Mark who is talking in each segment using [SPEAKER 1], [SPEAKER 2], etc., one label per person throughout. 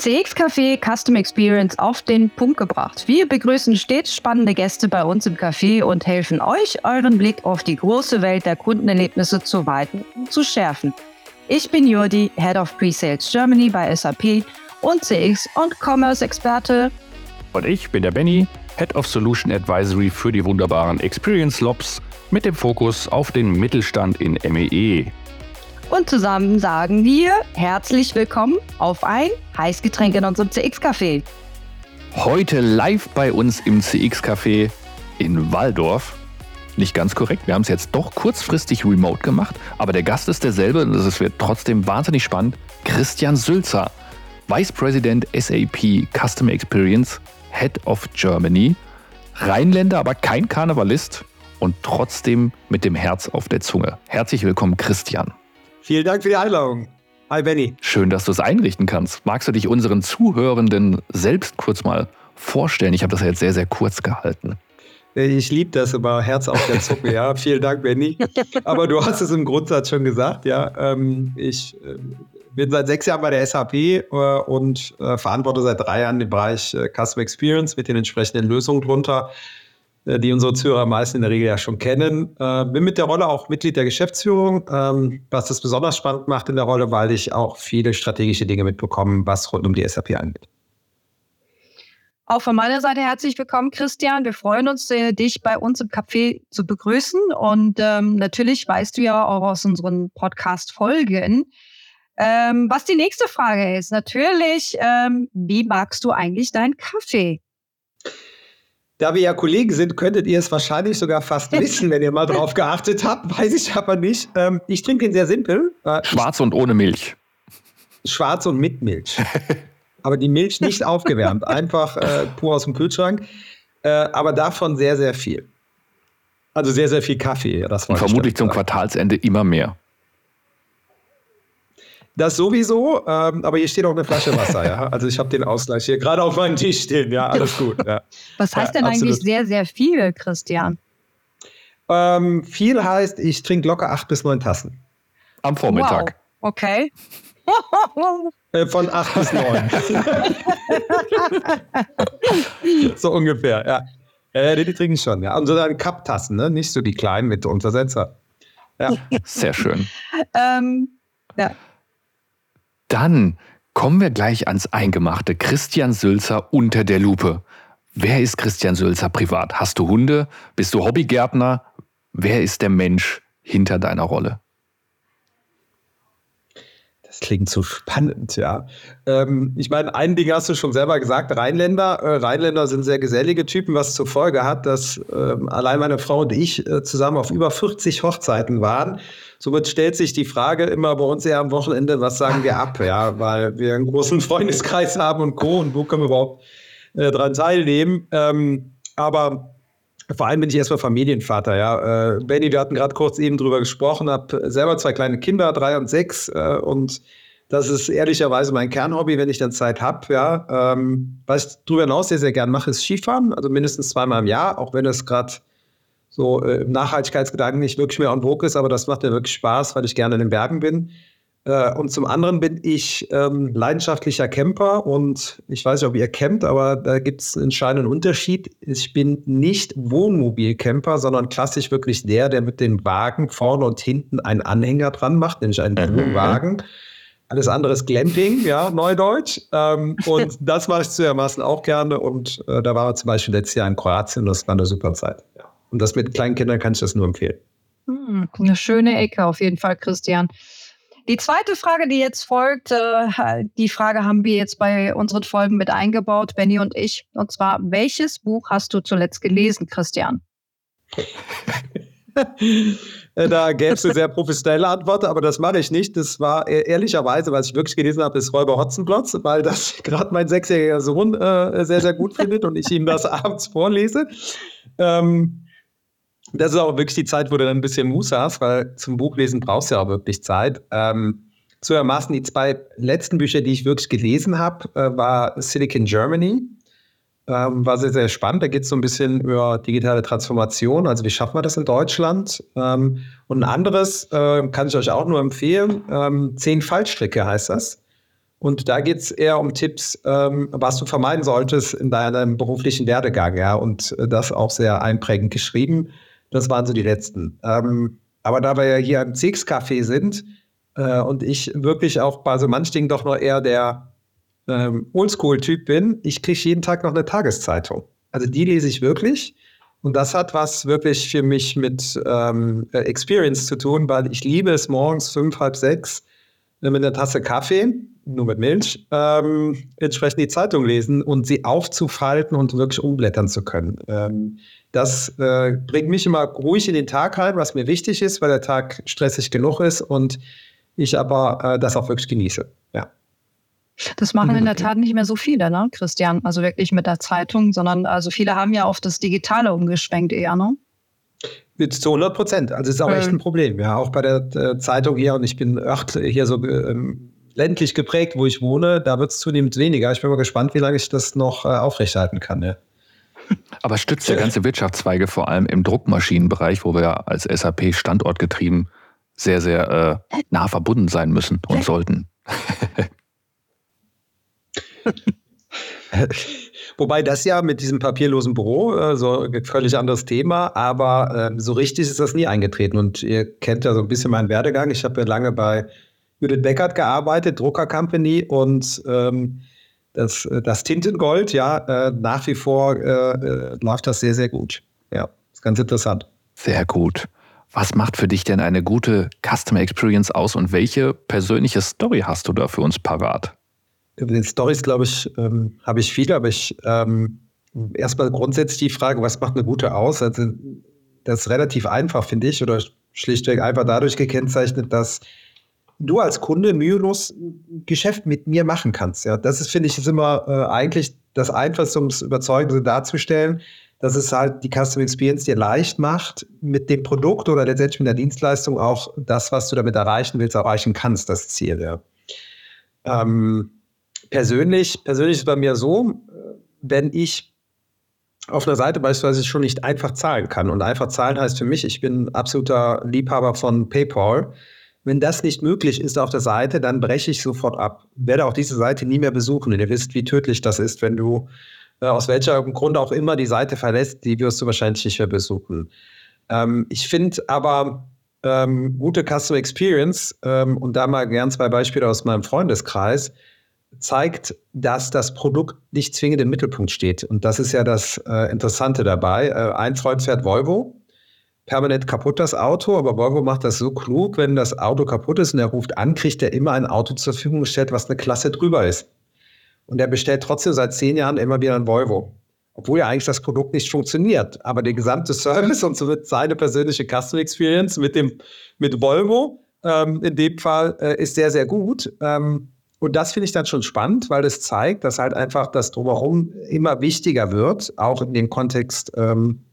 [SPEAKER 1] CX Café Custom Experience auf den Punkt gebracht. Wir begrüßen stets spannende Gäste bei uns im Café und helfen euch, euren Blick auf die große Welt der Kundenerlebnisse zu weiten und zu schärfen. Ich bin Jurdi, Head of Pre-Sales Germany bei SAP und CX und Commerce Experte.
[SPEAKER 2] Und ich bin der Benny, Head of Solution Advisory für die wunderbaren Experience Lobs mit dem Fokus auf den Mittelstand in MEE.
[SPEAKER 1] Und zusammen sagen wir herzlich willkommen auf ein Heißgetränk in unserem CX-Café.
[SPEAKER 2] Heute live bei uns im CX-Café in Waldorf. Nicht ganz korrekt, wir haben es jetzt doch kurzfristig remote gemacht, aber der Gast ist derselbe und es wird trotzdem wahnsinnig spannend. Christian Sülzer, Vice President SAP Customer Experience, Head of Germany, Rheinländer, aber kein Karnevalist und trotzdem mit dem Herz auf der Zunge. Herzlich willkommen, Christian.
[SPEAKER 3] Vielen Dank für die Einladung. Hi Benny.
[SPEAKER 2] Schön, dass du es einrichten kannst. Magst du dich unseren Zuhörenden selbst kurz mal vorstellen? Ich habe das ja jetzt sehr, sehr kurz gehalten.
[SPEAKER 3] Ich liebe das immer, Herz auf der Zunge, ja. Vielen Dank, Benny. Aber du hast es im Grundsatz schon gesagt, ja. Ähm, ich äh, bin seit sechs Jahren bei der SAP äh, und äh, verantworte seit drei Jahren den Bereich Customer Experience mit den entsprechenden Lösungen drunter. Äh, die unsere Zuhörer meisten in der Regel ja schon kennen. Äh, bin mit der Rolle auch Mitglied der Geschäftsführung, ähm, was das besonders spannend macht in der Rolle, weil ich auch viele strategische Dinge mitbekomme, was rund um die SAP angeht.
[SPEAKER 1] Auch von meiner Seite herzlich willkommen, Christian. Wir freuen uns, äh, dich bei uns im Café zu begrüßen. Und ähm, natürlich weißt du ja auch aus unseren Podcast-Folgen, ähm, was die nächste Frage ist. Natürlich, ähm, wie magst du eigentlich deinen Kaffee?
[SPEAKER 3] Da wir ja Kollegen sind, könntet ihr es wahrscheinlich sogar fast wissen, wenn ihr mal drauf geachtet habt. Weiß ich aber nicht. Ähm, ich trinke ihn sehr simpel.
[SPEAKER 2] Äh, Schwarz und ohne Milch.
[SPEAKER 3] Schwarz und mit Milch. aber die Milch nicht aufgewärmt. Einfach äh, pur aus dem Kühlschrank. Äh, aber davon sehr, sehr viel. Also sehr, sehr viel Kaffee.
[SPEAKER 2] Das und vermutlich zum Quartalsende immer mehr.
[SPEAKER 3] Das sowieso, ähm, aber hier steht auch eine Flasche Wasser, ja. Also ich habe den Ausgleich hier gerade auf meinem Tisch stehen, ja, alles gut. Ja.
[SPEAKER 1] Was heißt denn absolut. eigentlich sehr, sehr viel, Christian?
[SPEAKER 3] Ähm, viel heißt, ich trinke locker acht bis neun Tassen.
[SPEAKER 2] Am Vormittag.
[SPEAKER 1] Wow. Okay.
[SPEAKER 3] Äh, von acht bis neun. so ungefähr, ja. Äh, die trinken schon, ja. Und so dann Cup-Tassen, ne? Nicht so die kleinen mit Untersetzer.
[SPEAKER 2] Ja. Sehr schön.
[SPEAKER 1] ähm, ja.
[SPEAKER 2] Dann kommen wir gleich ans Eingemachte. Christian Sülzer unter der Lupe. Wer ist Christian Sülzer privat? Hast du Hunde? Bist du Hobbygärtner? Wer ist der Mensch hinter deiner Rolle?
[SPEAKER 3] Klingt so spannend, ja. Ähm, ich meine, ein Ding hast du schon selber gesagt, Rheinländer. Äh, Rheinländer sind sehr gesellige Typen, was zur Folge hat, dass ähm, allein meine Frau und ich äh, zusammen auf über 40 Hochzeiten waren Somit stellt sich die Frage immer bei uns eher am Wochenende, was sagen wir ab, ja, weil wir einen großen Freundeskreis haben und Co. und wo können wir überhaupt äh, dran teilnehmen. Ähm, aber vor allem bin ich erstmal Familienvater, ja. Äh, Benny, wir hatten gerade kurz eben drüber gesprochen, habe selber zwei kleine Kinder, drei und sechs, äh, und das ist ehrlicherweise mein Kernhobby, wenn ich dann Zeit habe. Ja. Ähm, was ich darüber hinaus sehr, sehr gern mache, ist Skifahren, also mindestens zweimal im Jahr, auch wenn es gerade so äh, Nachhaltigkeitsgedanken nicht wirklich mehr on vogue ist, aber das macht mir wirklich Spaß, weil ich gerne in den Bergen bin. Äh, und zum anderen bin ich ähm, leidenschaftlicher Camper und ich weiß nicht, ob ihr campt, aber da gibt es einen entscheidenden Unterschied. Ich bin nicht Wohnmobilcamper, sondern klassisch wirklich der, der mit dem Wagen vorne und hinten einen Anhänger dran macht, nämlich einen mhm. Wohnwagen. Alles andere ist Glamping, ja, Neudeutsch. Ähm, und das mache ich zuermaßen auch gerne. Und äh, da war wir zum Beispiel letztes Jahr in Kroatien und das war eine super Zeit. Ja. Und das mit kleinen Kindern kann ich das nur empfehlen.
[SPEAKER 1] Hm, eine schöne Ecke auf jeden Fall, Christian. Die zweite Frage, die jetzt folgt, äh, die Frage haben wir jetzt bei unseren Folgen mit eingebaut, Benny und ich. Und zwar, welches Buch hast du zuletzt gelesen, Christian?
[SPEAKER 3] da gäbe es eine sehr professionelle Antwort, aber das mache ich nicht. Das war e-, ehrlicherweise, was ich wirklich gelesen habe, ist Räuber Hotzenplotz, weil das gerade mein sechsjähriger Sohn äh, sehr, sehr gut findet und ich ihm das abends vorlese. Ähm, das ist auch wirklich die Zeit, wo du dann ein bisschen Muße hast, weil zum Buchlesen brauchst du ja auch wirklich Zeit. Ähm, zuermaßen die zwei letzten Bücher, die ich wirklich gelesen habe, äh, war Silicon Germany. Ähm, war sehr, sehr spannend. Da geht es so ein bisschen über digitale Transformation. Also wie schaffen wir das in Deutschland? Ähm, und ein anderes äh, kann ich euch auch nur empfehlen. Ähm, Zehn Fallstricke heißt das. Und da geht es eher um Tipps, ähm, was du vermeiden solltest in deinem beruflichen Werdegang, ja. Und äh, das auch sehr einprägend geschrieben. Das waren so die letzten. Ähm, aber da wir ja hier im CX-Café sind äh, und ich wirklich auch bei so manchen Dingen doch noch eher der ähm, Oldschool-Typ bin, ich kriege jeden Tag noch eine Tageszeitung. Also die lese ich wirklich. Und das hat was wirklich für mich mit ähm, äh, Experience zu tun, weil ich liebe es morgens fünf, halb sechs mit einer Tasse Kaffee, nur mit Milch, ähm, entsprechend die Zeitung lesen und sie aufzufalten und wirklich umblättern zu können. Ähm, das äh, bringt mich immer ruhig in den Tag rein, was mir wichtig ist, weil der Tag stressig genug ist und ich aber äh, das auch wirklich genieße. Ja.
[SPEAKER 1] Das machen in der Tat nicht mehr so viele, ne, Christian? Also wirklich mit der Zeitung, sondern also viele haben ja auf das Digitale umgeschwenkt eher, ne?
[SPEAKER 3] Zu 100 Prozent. Also ist auch echt ein Problem. Ja, auch bei der äh, Zeitung hier und ich bin ört, hier so ähm, ländlich geprägt, wo ich wohne, da wird es zunehmend weniger. Ich bin mal gespannt, wie lange ich das noch äh, aufrechterhalten kann. Ja.
[SPEAKER 2] Aber stützt ja ganze Wirtschaftszweige, vor allem im Druckmaschinenbereich, wo wir ja als SAP standortgetrieben sehr, sehr äh, nah verbunden sein müssen und sollten.
[SPEAKER 3] Wobei das ja mit diesem papierlosen Büro, äh, so ein völlig anderes Thema, aber äh, so richtig ist das nie eingetreten. Und ihr kennt ja so ein bisschen meinen Werdegang. Ich habe ja lange bei Judith Beckert gearbeitet, Drucker Company und ähm, das, das Tintengold, ja, äh, nach wie vor äh, äh, läuft das sehr, sehr gut. Ja, ist ganz interessant.
[SPEAKER 2] Sehr gut. Was macht für dich denn eine gute Customer Experience aus und welche persönliche Story hast du da für uns parat?
[SPEAKER 3] Über den Stories, glaube ich, ähm, habe ich viele, aber ich ähm, erstmal grundsätzlich die Frage, was macht eine gute aus? Also, das ist relativ einfach, finde ich, oder schlichtweg einfach dadurch gekennzeichnet, dass du als Kunde mühelos Geschäft mit mir machen kannst. Ja, das ist, finde ich, ist immer äh, eigentlich das Einfachste, um es überzeugend darzustellen, dass es halt die Customer Experience dir leicht macht, mit dem Produkt oder letztendlich mit der Dienstleistung auch das, was du damit erreichen willst, erreichen kannst, das Ziel. Ja. Ähm, persönlich, persönlich ist es bei mir so, wenn ich auf einer Seite beispielsweise schon nicht einfach zahlen kann. Und einfach zahlen heißt für mich, ich bin absoluter Liebhaber von PayPal. Wenn das nicht möglich ist auf der Seite, dann breche ich sofort ab. Werde auch diese Seite nie mehr besuchen. Und ihr wisst, wie tödlich das ist, wenn du äh, aus welchem Grund auch immer die Seite verlässt, die wirst du wahrscheinlich nicht mehr besuchen. Ähm, ich finde aber ähm, gute Customer Experience, ähm, und da mal gern zwei Beispiele aus meinem Freundeskreis, zeigt, dass das Produkt nicht zwingend im Mittelpunkt steht. Und das ist ja das äh, Interessante dabei. Äh, ein Freund fährt Volvo, permanent kaputt das Auto, aber Volvo macht das so klug, wenn das Auto kaputt ist und er ruft an, kriegt er immer ein Auto zur Verfügung gestellt, was eine Klasse drüber ist. Und er bestellt trotzdem seit zehn Jahren immer wieder ein Volvo. Obwohl ja eigentlich das Produkt nicht funktioniert. Aber der gesamte Service und so wird seine persönliche Customer Experience mit dem, mit Volvo, ähm, in dem Fall, äh, ist sehr, sehr gut. Ähm, und das finde ich dann schon spannend, weil das zeigt, dass halt einfach das Drumherum immer wichtiger wird, auch in dem Kontext ähm,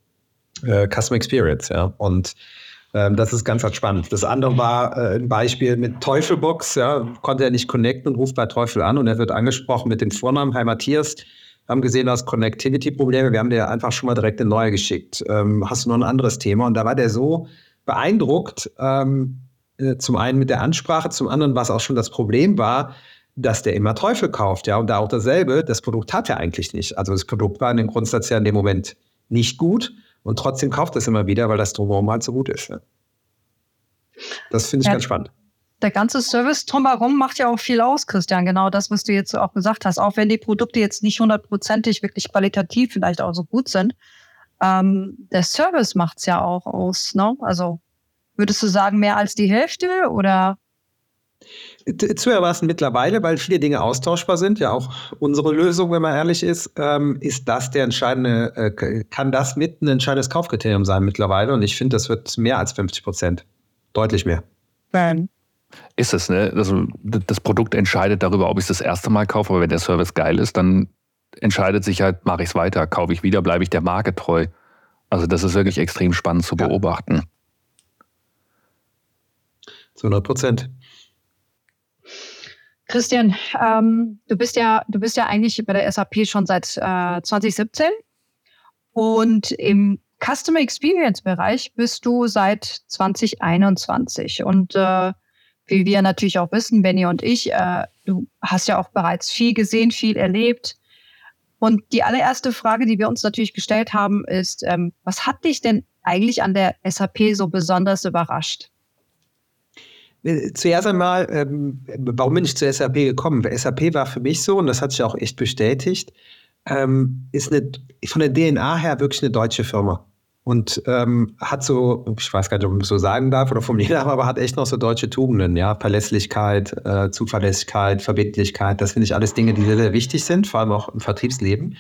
[SPEAKER 3] äh, Customer Experience. Ja. Und ähm, das ist ganz, ganz spannend. Das andere war äh, ein Beispiel mit Teufelbox. Ja, konnte er nicht connecten und ruft bei Teufel an und er wird angesprochen mit dem Vornamen. Hi Matthias, wir haben gesehen, du hast Connectivity-Probleme. Wir haben dir einfach schon mal direkt eine neue geschickt. Ähm, hast du noch ein anderes Thema? Und da war der so beeindruckt, ähm, äh, zum einen mit der Ansprache, zum anderen, was auch schon das Problem war, dass der immer Teufel kauft. Ja, und da auch dasselbe. Das Produkt hat er eigentlich nicht. Also das Produkt war in dem Grundsatz ja in dem Moment nicht gut. Und trotzdem kauft es immer wieder, weil das drumherum halt so gut ist. Ja. Das finde ich ja, ganz spannend.
[SPEAKER 1] Der ganze Service drumherum macht ja auch viel aus, Christian. Genau das, was du jetzt auch gesagt hast. Auch wenn die Produkte jetzt nicht hundertprozentig wirklich qualitativ vielleicht auch so gut sind, ähm, der Service macht es ja auch aus. Ne? Also würdest du sagen, mehr als die Hälfte oder?
[SPEAKER 3] Zu erwarten mittlerweile, weil viele Dinge austauschbar sind, ja auch unsere Lösung, wenn man ehrlich ist, ähm, ist das der entscheidende, äh, kann das mit ein entscheidendes Kaufkriterium sein mittlerweile und ich finde, das wird mehr als 50 Prozent. Deutlich mehr.
[SPEAKER 2] Ben. Ist es, ne? Also das Produkt entscheidet darüber, ob ich es das erste Mal kaufe, aber wenn der Service geil ist, dann entscheidet sich halt, mache ich es weiter, kaufe ich wieder, bleibe ich der Marke treu. Also das ist wirklich extrem spannend zu beobachten. Ja.
[SPEAKER 3] Zu 100 Prozent.
[SPEAKER 1] Christian, ähm, du bist ja, du bist ja eigentlich bei der SAP schon seit äh, 2017 und im Customer Experience Bereich bist du seit 2021 und äh, wie wir natürlich auch wissen, Benny und ich, äh, du hast ja auch bereits viel gesehen, viel erlebt. Und die allererste Frage, die wir uns natürlich gestellt haben, ist, ähm, was hat dich denn eigentlich an der SAP so besonders überrascht?
[SPEAKER 3] Äh, zuerst einmal, ähm, warum bin ich zur SAP gekommen? SAP war für mich so, und das hat sich auch echt bestätigt, ähm, ist eine, von der DNA her wirklich eine deutsche Firma. Und ähm, hat so, ich weiß gar nicht, ob man so sagen darf oder formulieren darf, aber hat echt noch so deutsche Tugenden, ja. Verlässlichkeit, äh, Zuverlässigkeit, Verbindlichkeit, das finde ich alles Dinge, die sehr, sehr wichtig sind, vor allem auch im Vertriebsleben.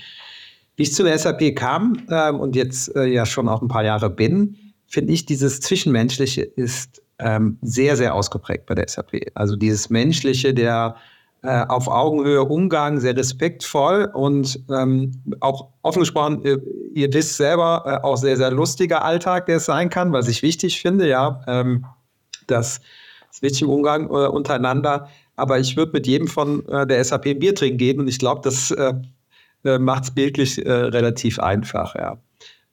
[SPEAKER 3] Wie ich zu SAP kam äh, und jetzt äh, ja schon auch ein paar Jahre bin, finde ich, dieses Zwischenmenschliche ist ähm, sehr, sehr ausgeprägt bei der SAP. Also dieses Menschliche, der äh, auf Augenhöhe Umgang, sehr respektvoll und ähm, auch offen gesprochen, ihr, ihr wisst selber, äh, auch sehr, sehr lustiger Alltag, der es sein kann, was ich wichtig finde, ja, ähm, das Switch im Umgang äh, untereinander. Aber ich würde mit jedem von äh, der SAP ein Bier trinken gehen und ich glaube, das äh, äh, macht es bildlich relativ einfach, ja.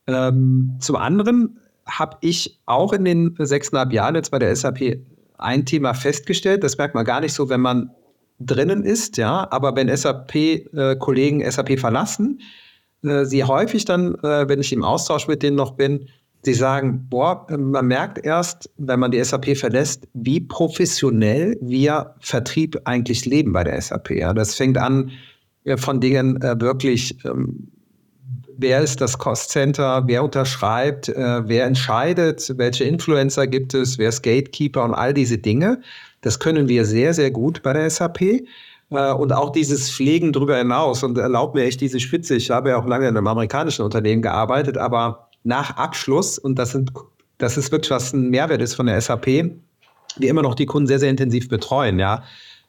[SPEAKER 3] Ähm, zum anderen habe ich auch in den sechseinhalb Jahren jetzt bei der SAP ein Thema festgestellt. Das merkt man gar nicht so, wenn man drinnen ist, ja. Aber wenn SAP-Kollegen äh, SAP verlassen, äh, sie häufig dann, äh, wenn ich im Austausch mit denen noch bin, sie sagen, boah, man merkt erst, wenn man die SAP verlässt, wie professionell wir Vertrieb eigentlich leben bei der SAP. Ja. Das fängt an äh, von Dingen äh, wirklich ähm, wer ist das Cost Center, wer unterschreibt, äh, wer entscheidet, welche Influencer gibt es, wer ist Gatekeeper und all diese Dinge. Das können wir sehr, sehr gut bei der SAP. Äh, und auch dieses Pflegen darüber hinaus und erlaubt mir echt diese Spitze. Ich habe ja auch lange in einem amerikanischen Unternehmen gearbeitet, aber nach Abschluss, und das, sind, das ist wirklich was ein Mehrwert ist von der SAP, wir immer noch die Kunden sehr, sehr intensiv betreuen, ja,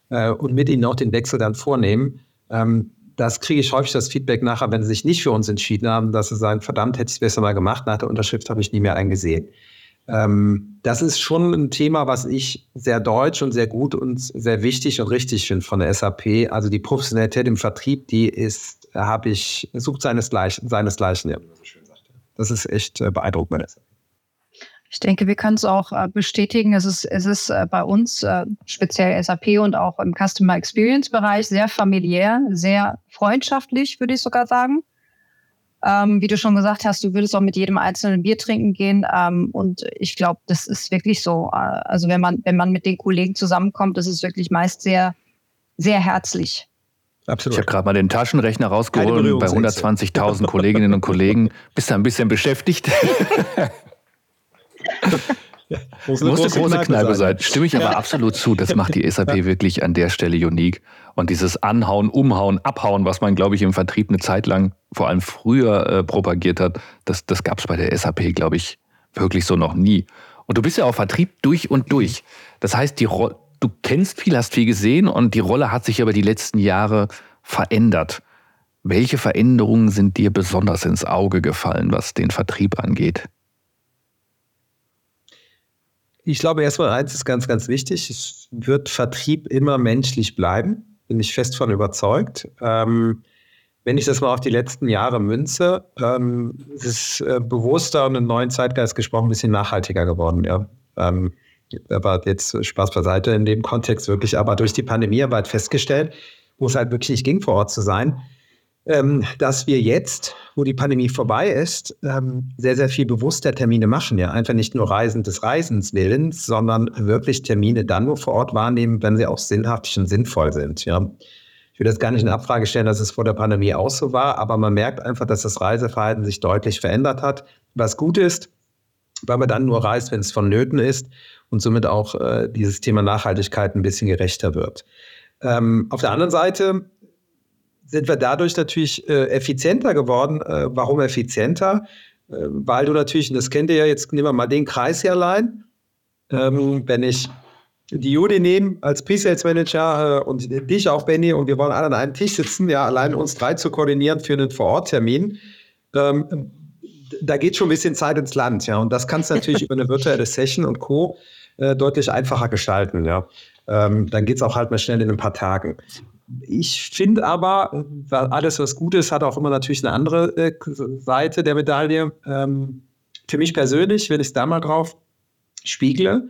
[SPEAKER 3] äh, und mit ihnen auch den Wechsel dann vornehmen. Ähm, das kriege ich häufig das Feedback nachher, wenn sie sich nicht für uns entschieden haben, dass sie sagen, verdammt, hätte ich es besser mal gemacht, nach der Unterschrift habe ich nie mehr eingesehen. Ähm, das ist schon ein Thema, was ich sehr deutsch und sehr gut und sehr wichtig und richtig finde von der SAP. Also die Professionalität im Vertrieb, die ist, habe ich, sucht seinesgleichen, seinesgleichen, ja, so schön sagt. Das ist echt äh, beeindruckend bei der SAP.
[SPEAKER 1] Ich denke, wir können es auch äh, bestätigen. Es ist, es ist äh, bei uns, äh, speziell SAP und auch im Customer Experience Bereich, sehr familiär, sehr freundschaftlich, würde ich sogar sagen. Ähm, wie du schon gesagt hast, du würdest auch mit jedem einzelnen Bier trinken gehen. Ähm, und ich glaube, das ist wirklich so. Also wenn man, wenn man mit den Kollegen zusammenkommt, das ist wirklich meist sehr, sehr herzlich.
[SPEAKER 2] Absolut. Ich habe gerade mal den Taschenrechner rausgeholt bei 120.000 Kolleginnen und Kollegen. Bist du ein bisschen beschäftigt? Ja, muss eine, muss große, große Kneipe, Kneipe sein. sein. Stimme ich aber ja. absolut zu. Das macht die SAP ja. wirklich an der Stelle unique. Und dieses Anhauen, Umhauen, Abhauen, was man, glaube ich, im Vertrieb eine Zeit lang, vor allem früher äh, propagiert hat, das, das gab es bei der SAP, glaube ich, wirklich so noch nie. Und du bist ja auch Vertrieb durch und durch. Das heißt, die du kennst viel, hast viel gesehen und die Rolle hat sich aber die letzten Jahre verändert. Welche Veränderungen sind dir besonders ins Auge gefallen, was den Vertrieb angeht?
[SPEAKER 3] Ich glaube, erstmal eins ist ganz, ganz wichtig. Es wird Vertrieb immer menschlich bleiben. Bin ich fest von überzeugt. Ähm, wenn ich das mal auf die letzten Jahre münze, ähm, es ist äh, bewusster und im neuen Zeitgeist gesprochen ein bisschen nachhaltiger geworden. Ja. Ähm, aber jetzt Spaß beiseite in dem Kontext wirklich. Aber durch die Pandemie haben wir halt festgestellt, wo es halt wirklich nicht ging, vor Ort zu sein, ähm, dass wir jetzt, wo die Pandemie vorbei ist, ähm, sehr, sehr viel bewusster Termine machen. Ja, einfach nicht nur Reisen des Reisens willens, sondern wirklich Termine dann nur vor Ort wahrnehmen, wenn sie auch sinnhaftig und sinnvoll sind. Ja. Ich will das gar nicht in Abfrage stellen, dass es vor der Pandemie auch so war, aber man merkt einfach, dass das Reiseverhalten sich deutlich verändert hat. Was gut ist, weil man dann nur reist, wenn es vonnöten ist und somit auch äh, dieses Thema Nachhaltigkeit ein bisschen gerechter wird. Ähm, auf der anderen Seite sind wir dadurch natürlich äh, effizienter geworden. Äh, warum effizienter? Äh, weil du natürlich, und das kennt ihr ja, jetzt nehmen wir mal den Kreis hier allein. Ähm, wenn ich die Judy nehme als Pre-Sales Manager äh, und dich auch, Benny, und wir wollen alle an einem Tisch sitzen, ja, allein uns drei zu koordinieren für einen Vor-Ort-Termin, ähm, da geht schon ein bisschen Zeit ins Land, ja. Und das kannst du natürlich über eine virtuelle Session und Co. Äh, deutlich einfacher gestalten, ja. Ähm, dann geht es auch halt mal schnell in ein paar Tagen. Ich finde aber, alles, was gut ist, hat auch immer natürlich eine andere äh, Seite der Medaille. Ähm, für mich persönlich, wenn ich es da mal drauf spiegle,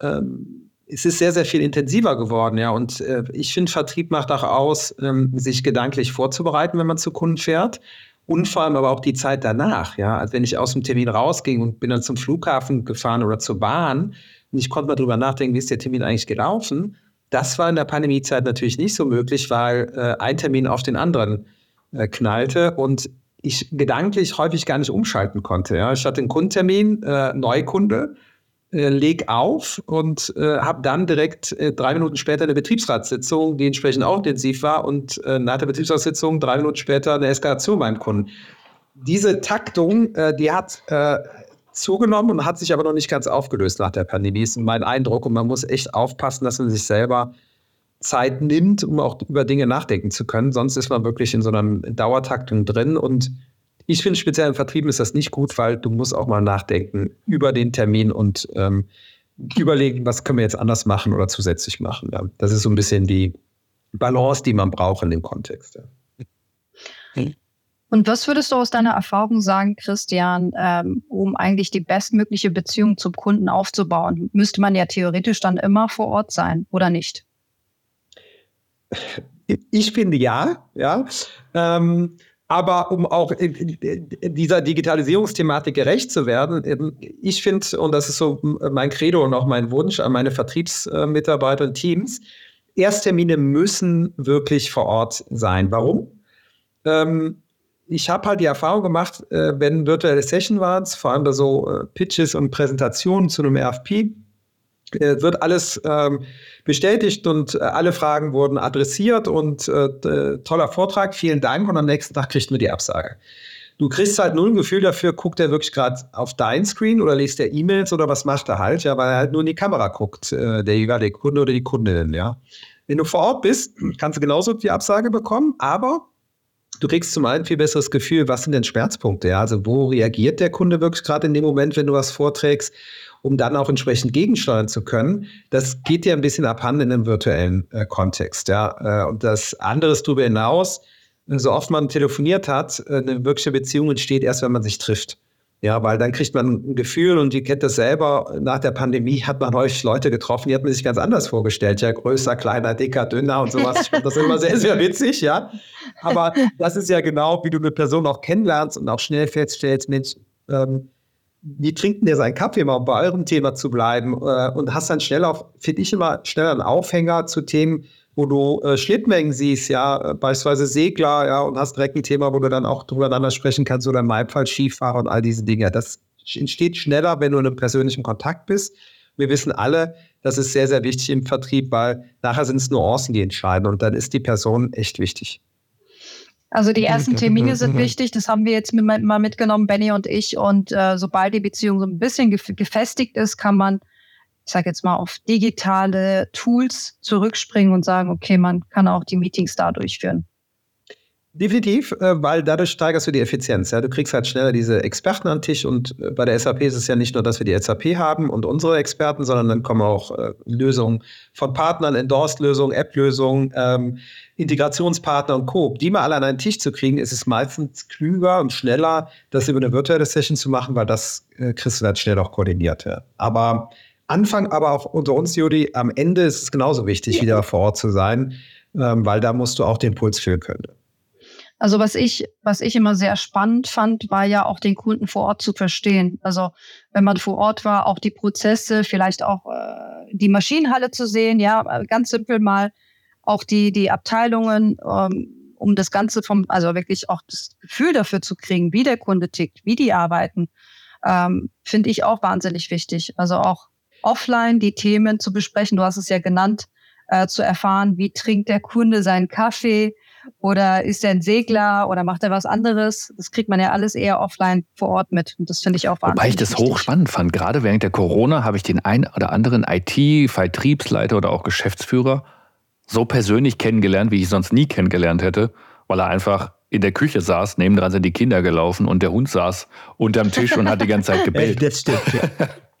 [SPEAKER 3] ähm, es ist sehr, sehr viel intensiver geworden, ja. Und äh, ich finde, Vertrieb macht auch aus, ähm, sich gedanklich vorzubereiten, wenn man zu Kunden fährt. Und vor allem aber auch die Zeit danach, ja. Also wenn ich aus dem Termin rausging und bin dann zum Flughafen gefahren oder zur Bahn und ich konnte mal drüber nachdenken, wie ist der Termin eigentlich gelaufen. Das war in der Pandemiezeit natürlich nicht so möglich, weil äh, ein Termin auf den anderen äh, knallte und ich gedanklich häufig gar nicht umschalten konnte. Ja. Ich hatte einen Kundentermin, äh, Neukunde, äh, leg auf und äh, habe dann direkt äh, drei Minuten später eine Betriebsratssitzung, die entsprechend auch intensiv war und äh, nach der Betriebsratssitzung drei Minuten später eine Eskalation beim Kunden. Diese Taktung, äh, die hat äh, zugenommen und hat sich aber noch nicht ganz aufgelöst nach der Pandemie, ist mein Eindruck. Und man muss echt aufpassen, dass man sich selber Zeit nimmt, um auch über Dinge nachdenken zu können. Sonst ist man wirklich in so einer Dauertaktung drin und ich finde, speziell im Vertrieben ist das nicht gut, weil du musst auch mal nachdenken über den Termin und ähm, überlegen, was können wir jetzt anders machen oder zusätzlich machen. Ja. Das ist so ein bisschen die Balance, die man braucht in dem Kontext. Ja.
[SPEAKER 1] Und was würdest du aus deiner Erfahrung sagen, Christian, ähm, um eigentlich die bestmögliche Beziehung zum Kunden aufzubauen? Müsste man ja theoretisch dann immer vor Ort sein, oder nicht?
[SPEAKER 3] Ich finde ja, ja. Ähm, aber um auch dieser Digitalisierungsthematik gerecht zu werden, ähm, ich finde, und das ist so mein Credo und auch mein Wunsch an meine Vertriebsmitarbeiter und Teams, Ersttermine müssen wirklich vor Ort sein. Warum? Ich habe halt die Erfahrung gemacht, äh, wenn virtuelle Session waren, vor allem bei so äh, Pitches und Präsentationen zu einem RFP, äh, wird alles ähm, bestätigt und äh, alle Fragen wurden adressiert und äh, toller Vortrag, vielen Dank und am nächsten Tag kriegt man die Absage. Du kriegst halt null ein Gefühl dafür, guckt er wirklich gerade auf dein Screen oder liest er E-Mails oder was macht er halt, ja, weil er halt nur in die Kamera guckt, der jeweilige Kunde oder die Kundin, ja. Wenn du vor Ort bist, kannst du genauso die Absage bekommen, aber du kriegst zum einen viel besseres Gefühl, was sind denn Schmerzpunkte, ja, also wo reagiert der Kunde wirklich gerade in dem Moment, wenn du was vorträgst um dann auch entsprechend gegensteuern zu können. Das geht ja ein bisschen abhanden in einem virtuellen äh, Kontext. Ja? Äh, und das andere ist darüber hinaus, so oft man telefoniert hat, äh, eine wirkliche Beziehung entsteht erst, wenn man sich trifft. Ja, weil dann kriegt man ein Gefühl und ihr kennt das selber, nach der Pandemie hat man häufig Leute getroffen, die hat man sich ganz anders vorgestellt. Ja, größer, kleiner, dicker, dünner und sowas. Ich fand das immer sehr, sehr witzig, ja. Aber das ist ja genau, wie du eine Person auch kennenlernst und auch schnell feststellst, Mensch, ähm, wie trinkt denn der seinen Kaffee, mal um bei eurem Thema zu bleiben? Äh, und hast dann schnell auf, finde ich immer, schnell einen Aufhänger zu Themen, wo du äh, Schnittmengen siehst, ja, äh, beispielsweise Segler, ja, und hast direkt ein Thema, wo du dann auch drüber sprechen kannst, oder in meinem Fall Skifahrer und all diese Dinge. Das entsteht schneller, wenn du in einem persönlichen Kontakt bist. Wir wissen alle, das ist sehr, sehr wichtig im Vertrieb, weil nachher sind es Nuancen, die entscheiden und dann ist die Person echt wichtig.
[SPEAKER 1] Also die ersten Termine sind wichtig, das haben wir jetzt mal mitgenommen, Benny und ich. Und äh, sobald die Beziehung so ein bisschen gefestigt ist, kann man, ich sage jetzt mal, auf digitale Tools zurückspringen und sagen, okay, man kann auch die Meetings da durchführen.
[SPEAKER 3] Definitiv, äh, weil dadurch steigerst du die Effizienz. Ja? Du kriegst halt schneller diese Experten an den Tisch und äh, bei der SAP ist es ja nicht nur, dass wir die SAP haben und unsere Experten, sondern dann kommen auch äh, Lösungen von Partnern, Endorsed-Lösungen, App-Lösungen, ähm, Integrationspartner und Co. Die mal alle an einen Tisch zu kriegen, ist es meistens klüger und schneller, das über eine virtuelle Session zu machen, weil das äh, kriegst du dann schnell auch koordiniert. Ja. Aber Anfang, aber auch unter uns, Juri, am Ende ist es genauso wichtig, wieder vor Ort zu sein, ähm, weil da musst du auch den Puls fühlen können.
[SPEAKER 1] Also was ich, was ich immer sehr spannend fand, war ja auch den Kunden vor Ort zu verstehen. Also wenn man vor Ort war, auch die Prozesse, vielleicht auch äh, die Maschinenhalle zu sehen, ja, ganz simpel mal auch die, die Abteilungen, ähm, um das Ganze vom, also wirklich auch das Gefühl dafür zu kriegen, wie der Kunde tickt, wie die arbeiten, ähm, finde ich auch wahnsinnig wichtig. Also auch offline die Themen zu besprechen. Du hast es ja genannt, äh, zu erfahren, wie trinkt der Kunde seinen Kaffee, oder ist er ein Segler oder macht er was anderes? Das kriegt man ja alles eher offline vor Ort mit. Und das finde ich auch wahnsinnig
[SPEAKER 2] Wobei ich das wichtig. hochspannend fand. Gerade während der Corona habe ich den einen oder anderen IT-Vertriebsleiter oder auch Geschäftsführer so persönlich kennengelernt, wie ich sonst nie kennengelernt hätte, weil er einfach in der Küche saß, nebendran sind die Kinder gelaufen und der Hund saß unterm Tisch und hat die ganze Zeit gebellt.
[SPEAKER 3] Das stimmt, ja.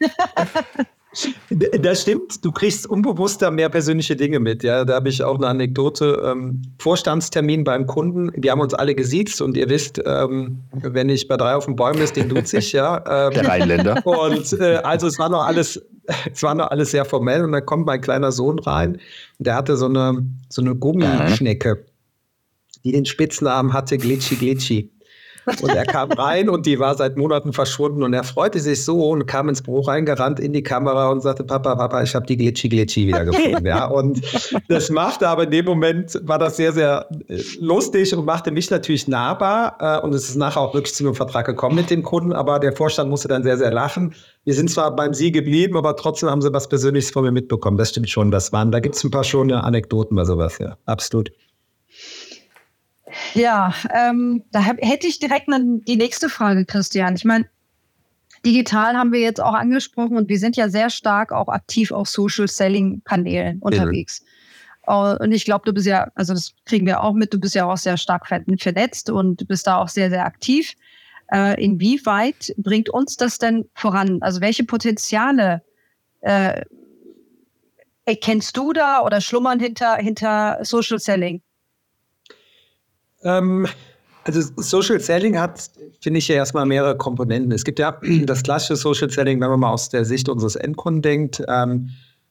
[SPEAKER 3] Das stimmt. Du kriegst unbewusster mehr persönliche Dinge mit. Ja, da habe ich auch eine Anekdote. Ähm, Vorstandstermin beim Kunden. Wir haben uns alle gesiezt und ihr wisst, ähm, wenn ich bei drei auf den Bäumen ist, den duze ich, ja.
[SPEAKER 2] Ähm, Der Rheinländer.
[SPEAKER 3] Und äh, also es war noch alles, es war noch alles sehr formell und dann kommt mein kleiner Sohn rein und der hatte so eine, so eine Gummischnecke, die den Spitznamen hatte Glitchy Glitchy. Und er kam rein und die war seit Monaten verschwunden und er freute sich so und kam ins Büro reingerannt in die Kamera und sagte, Papa, Papa, ich habe die Glitchy Glitchy wieder gefunden. Ja, und das machte aber in dem Moment, war das sehr, sehr äh, lustig und machte mich natürlich nahbar. Äh, und es ist nachher auch wirklich zu einem Vertrag gekommen mit dem Kunden, aber der Vorstand musste dann sehr, sehr lachen. Wir sind zwar beim Sie geblieben, aber trotzdem haben sie was Persönliches von mir mitbekommen. Das stimmt schon. Das waren, da gibt es ein paar schöne Anekdoten bei sowas, ja. Absolut.
[SPEAKER 1] Ja, ähm, da hab, hätte ich direkt ne, die nächste Frage, Christian. Ich meine, digital haben wir jetzt auch angesprochen und wir sind ja sehr stark auch aktiv auf Social Selling Kanälen unterwegs. Mhm. Und ich glaube, du bist ja, also das kriegen wir auch mit, du bist ja auch sehr stark vernetzt und bist da auch sehr, sehr aktiv. Äh, inwieweit bringt uns das denn voran? Also welche Potenziale äh, erkennst du da oder schlummern hinter, hinter Social Selling?
[SPEAKER 3] Ähm, also Social Selling hat, finde ich, ja erstmal mehrere Komponenten. Es gibt ja das klassische Social Selling, wenn man mal aus der Sicht unseres Endkunden denkt. Ähm,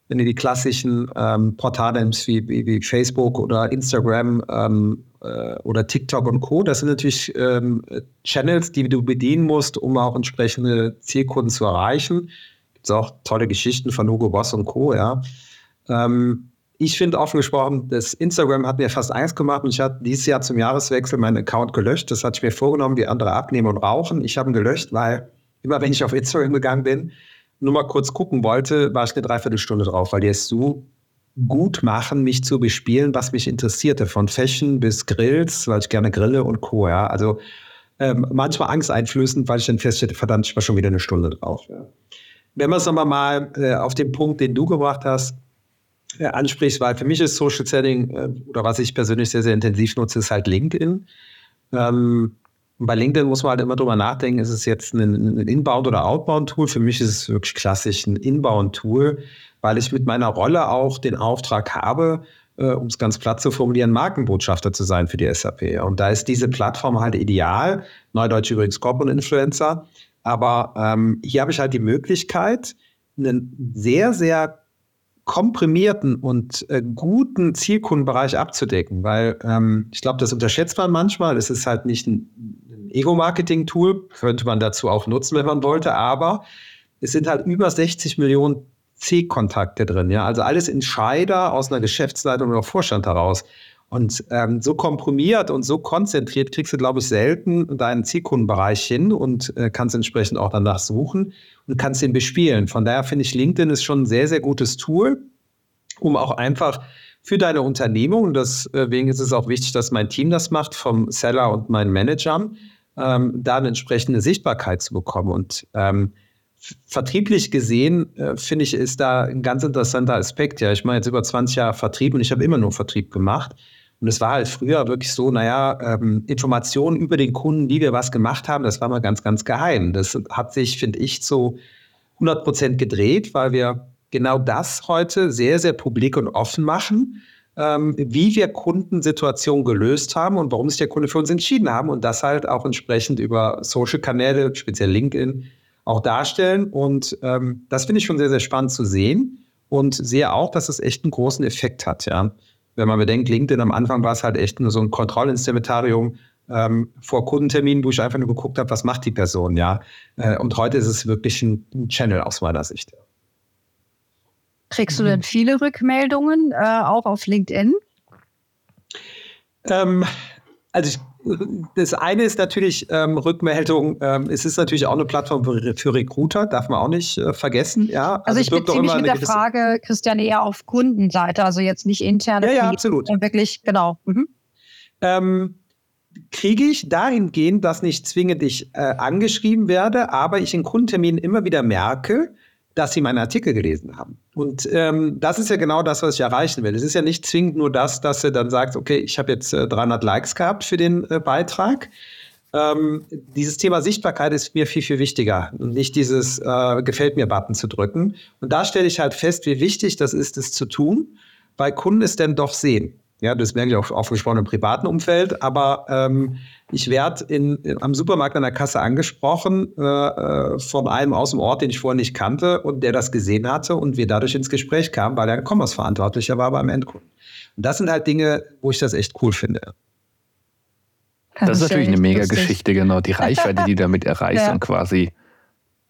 [SPEAKER 3] wenn ihr die klassischen ähm, Portale wie, wie, wie, Facebook oder Instagram ähm, äh, oder TikTok und Co., das sind natürlich ähm, Channels, die du bedienen musst, um auch entsprechende Zielkunden zu erreichen. Gibt es auch tolle Geschichten von Hugo Boss und Co., ja. Ähm, ich finde offen gesprochen, das Instagram hat mir fast Angst gemacht und ich hatte dieses Jahr zum Jahreswechsel meinen Account gelöscht. Das hatte ich mir vorgenommen, wie andere abnehmen und rauchen. Ich habe ihn gelöscht, weil immer wenn ich auf Instagram gegangen bin, nur mal kurz gucken wollte, war ich eine Dreiviertelstunde drauf, weil die es so gut machen, mich zu bespielen, was mich interessierte, von Fashion bis Grills, weil ich gerne grille und Co. Ja. Also ähm, manchmal angsteinflößend, weil ich dann feststelle, verdammt, ich war schon wieder eine Stunde drauf. Ja. Wenn wir es nochmal mal äh, auf den Punkt, den du gebracht hast, ansprichst, weil für mich ist Social Selling äh, oder was ich persönlich sehr, sehr intensiv nutze, ist halt LinkedIn. Ähm, bei LinkedIn muss man halt immer drüber nachdenken, ist es jetzt ein, ein Inbound- oder Outbound-Tool? Für mich ist es wirklich klassisch ein Inbound-Tool, weil ich mit meiner Rolle auch den Auftrag habe, äh, um es ganz platt zu formulieren, Markenbotschafter zu sein für die SAP. Und da ist diese Plattform halt ideal. Neudeutsch übrigens Corporate Influencer. Aber ähm, hier habe ich halt die Möglichkeit, einen sehr, sehr komprimierten und äh, guten Zielkundenbereich abzudecken, weil ähm, ich glaube, das unterschätzt man manchmal. Es ist halt nicht ein, ein Ego-Marketing-Tool, könnte man dazu auch nutzen, wenn man wollte, aber es sind halt über 60 Millionen C-Kontakte drin, ja, also alles Entscheider aus einer Geschäftsleitung oder Vorstand heraus. Und ähm, so komprimiert und so konzentriert kriegst du, glaube ich, selten deinen Zielkundenbereich hin und äh, kannst entsprechend auch danach suchen und kannst ihn bespielen. Von daher finde ich, LinkedIn ist schon ein sehr, sehr gutes Tool, um auch einfach für deine Unternehmung, und deswegen ist es auch wichtig, dass mein Team das macht, vom Seller und meinen Managern, ähm, da eine entsprechende Sichtbarkeit zu bekommen. Und ähm, vertrieblich gesehen, äh, finde ich, ist da ein ganz interessanter Aspekt. Ja, ich mache jetzt über 20 Jahre Vertrieb und ich habe immer nur Vertrieb gemacht. Und es war halt früher wirklich so, naja, ähm, Informationen über den Kunden, wie wir was gemacht haben, das war mal ganz, ganz geheim. Das hat sich, finde ich, zu 100 Prozent gedreht, weil wir genau das heute sehr, sehr publik und offen machen, ähm, wie wir Kundensituationen gelöst haben und warum sich der Kunde für uns entschieden haben und das halt auch entsprechend über Social-Kanäle, speziell LinkedIn, auch darstellen. Und ähm, das finde ich schon sehr, sehr spannend zu sehen und sehe auch, dass es echt einen großen Effekt hat, ja wenn man bedenkt, LinkedIn am Anfang war es halt echt nur so ein Kontrollinstrumentarium ähm, vor Kundenterminen, wo ich einfach nur geguckt habe, was macht die Person, ja. Äh, und heute ist es wirklich ein, ein, Channel aus meiner Sicht.
[SPEAKER 1] Kriegst du denn viele Rückmeldungen, äh, auch auf LinkedIn?
[SPEAKER 3] Ähm, also ich das eine ist natürlich ähm, Rückmeldung. Ähm, es ist natürlich auch eine Plattform für, für Recruiter, darf man auch nicht äh, vergessen. Ja,
[SPEAKER 1] also, also ich beziehe mich mit der Frage, Christian, eher auf Kundenseite, also jetzt nicht interne.
[SPEAKER 3] Ja, ja, absolut.
[SPEAKER 1] Wirklich, genau. Mhm.
[SPEAKER 3] Ähm, kriege ich dahingehend, dass nicht zwingend ich äh, angeschrieben werde, aber ich in Kundenterminen immer wieder merke, dass sie meinen Artikel gelesen haben. Und ähm, das ist ja genau das, was ich erreichen will. Es ist ja nicht zwingend nur das, dass du dann sagst, okay, ich habe jetzt äh, 300 Likes gehabt für den äh, Beitrag, ähm, dieses Thema Sichtbarkeit ist mir viel, viel wichtiger und nicht dieses äh, Gefällt mir-Button zu drücken. Und da stelle ich halt fest, wie wichtig das ist, es zu tun, weil Kunden es denn doch sehen. Ja, das merke ich auch aufgesprochen im privaten Umfeld, aber ähm, ich werde in, in, am Supermarkt an der Kasse angesprochen äh, äh, von einem aus dem Ort, den ich vorher nicht kannte und der das gesehen hatte und wir dadurch ins Gespräch kamen, weil er ein Commerce-Verantwortlicher war beim Endkunden. Und das sind halt Dinge, wo ich das echt cool finde.
[SPEAKER 2] Das, das ist natürlich eine mega lustig. Geschichte, genau. Die Reichweite, die du damit erreichst ja. und quasi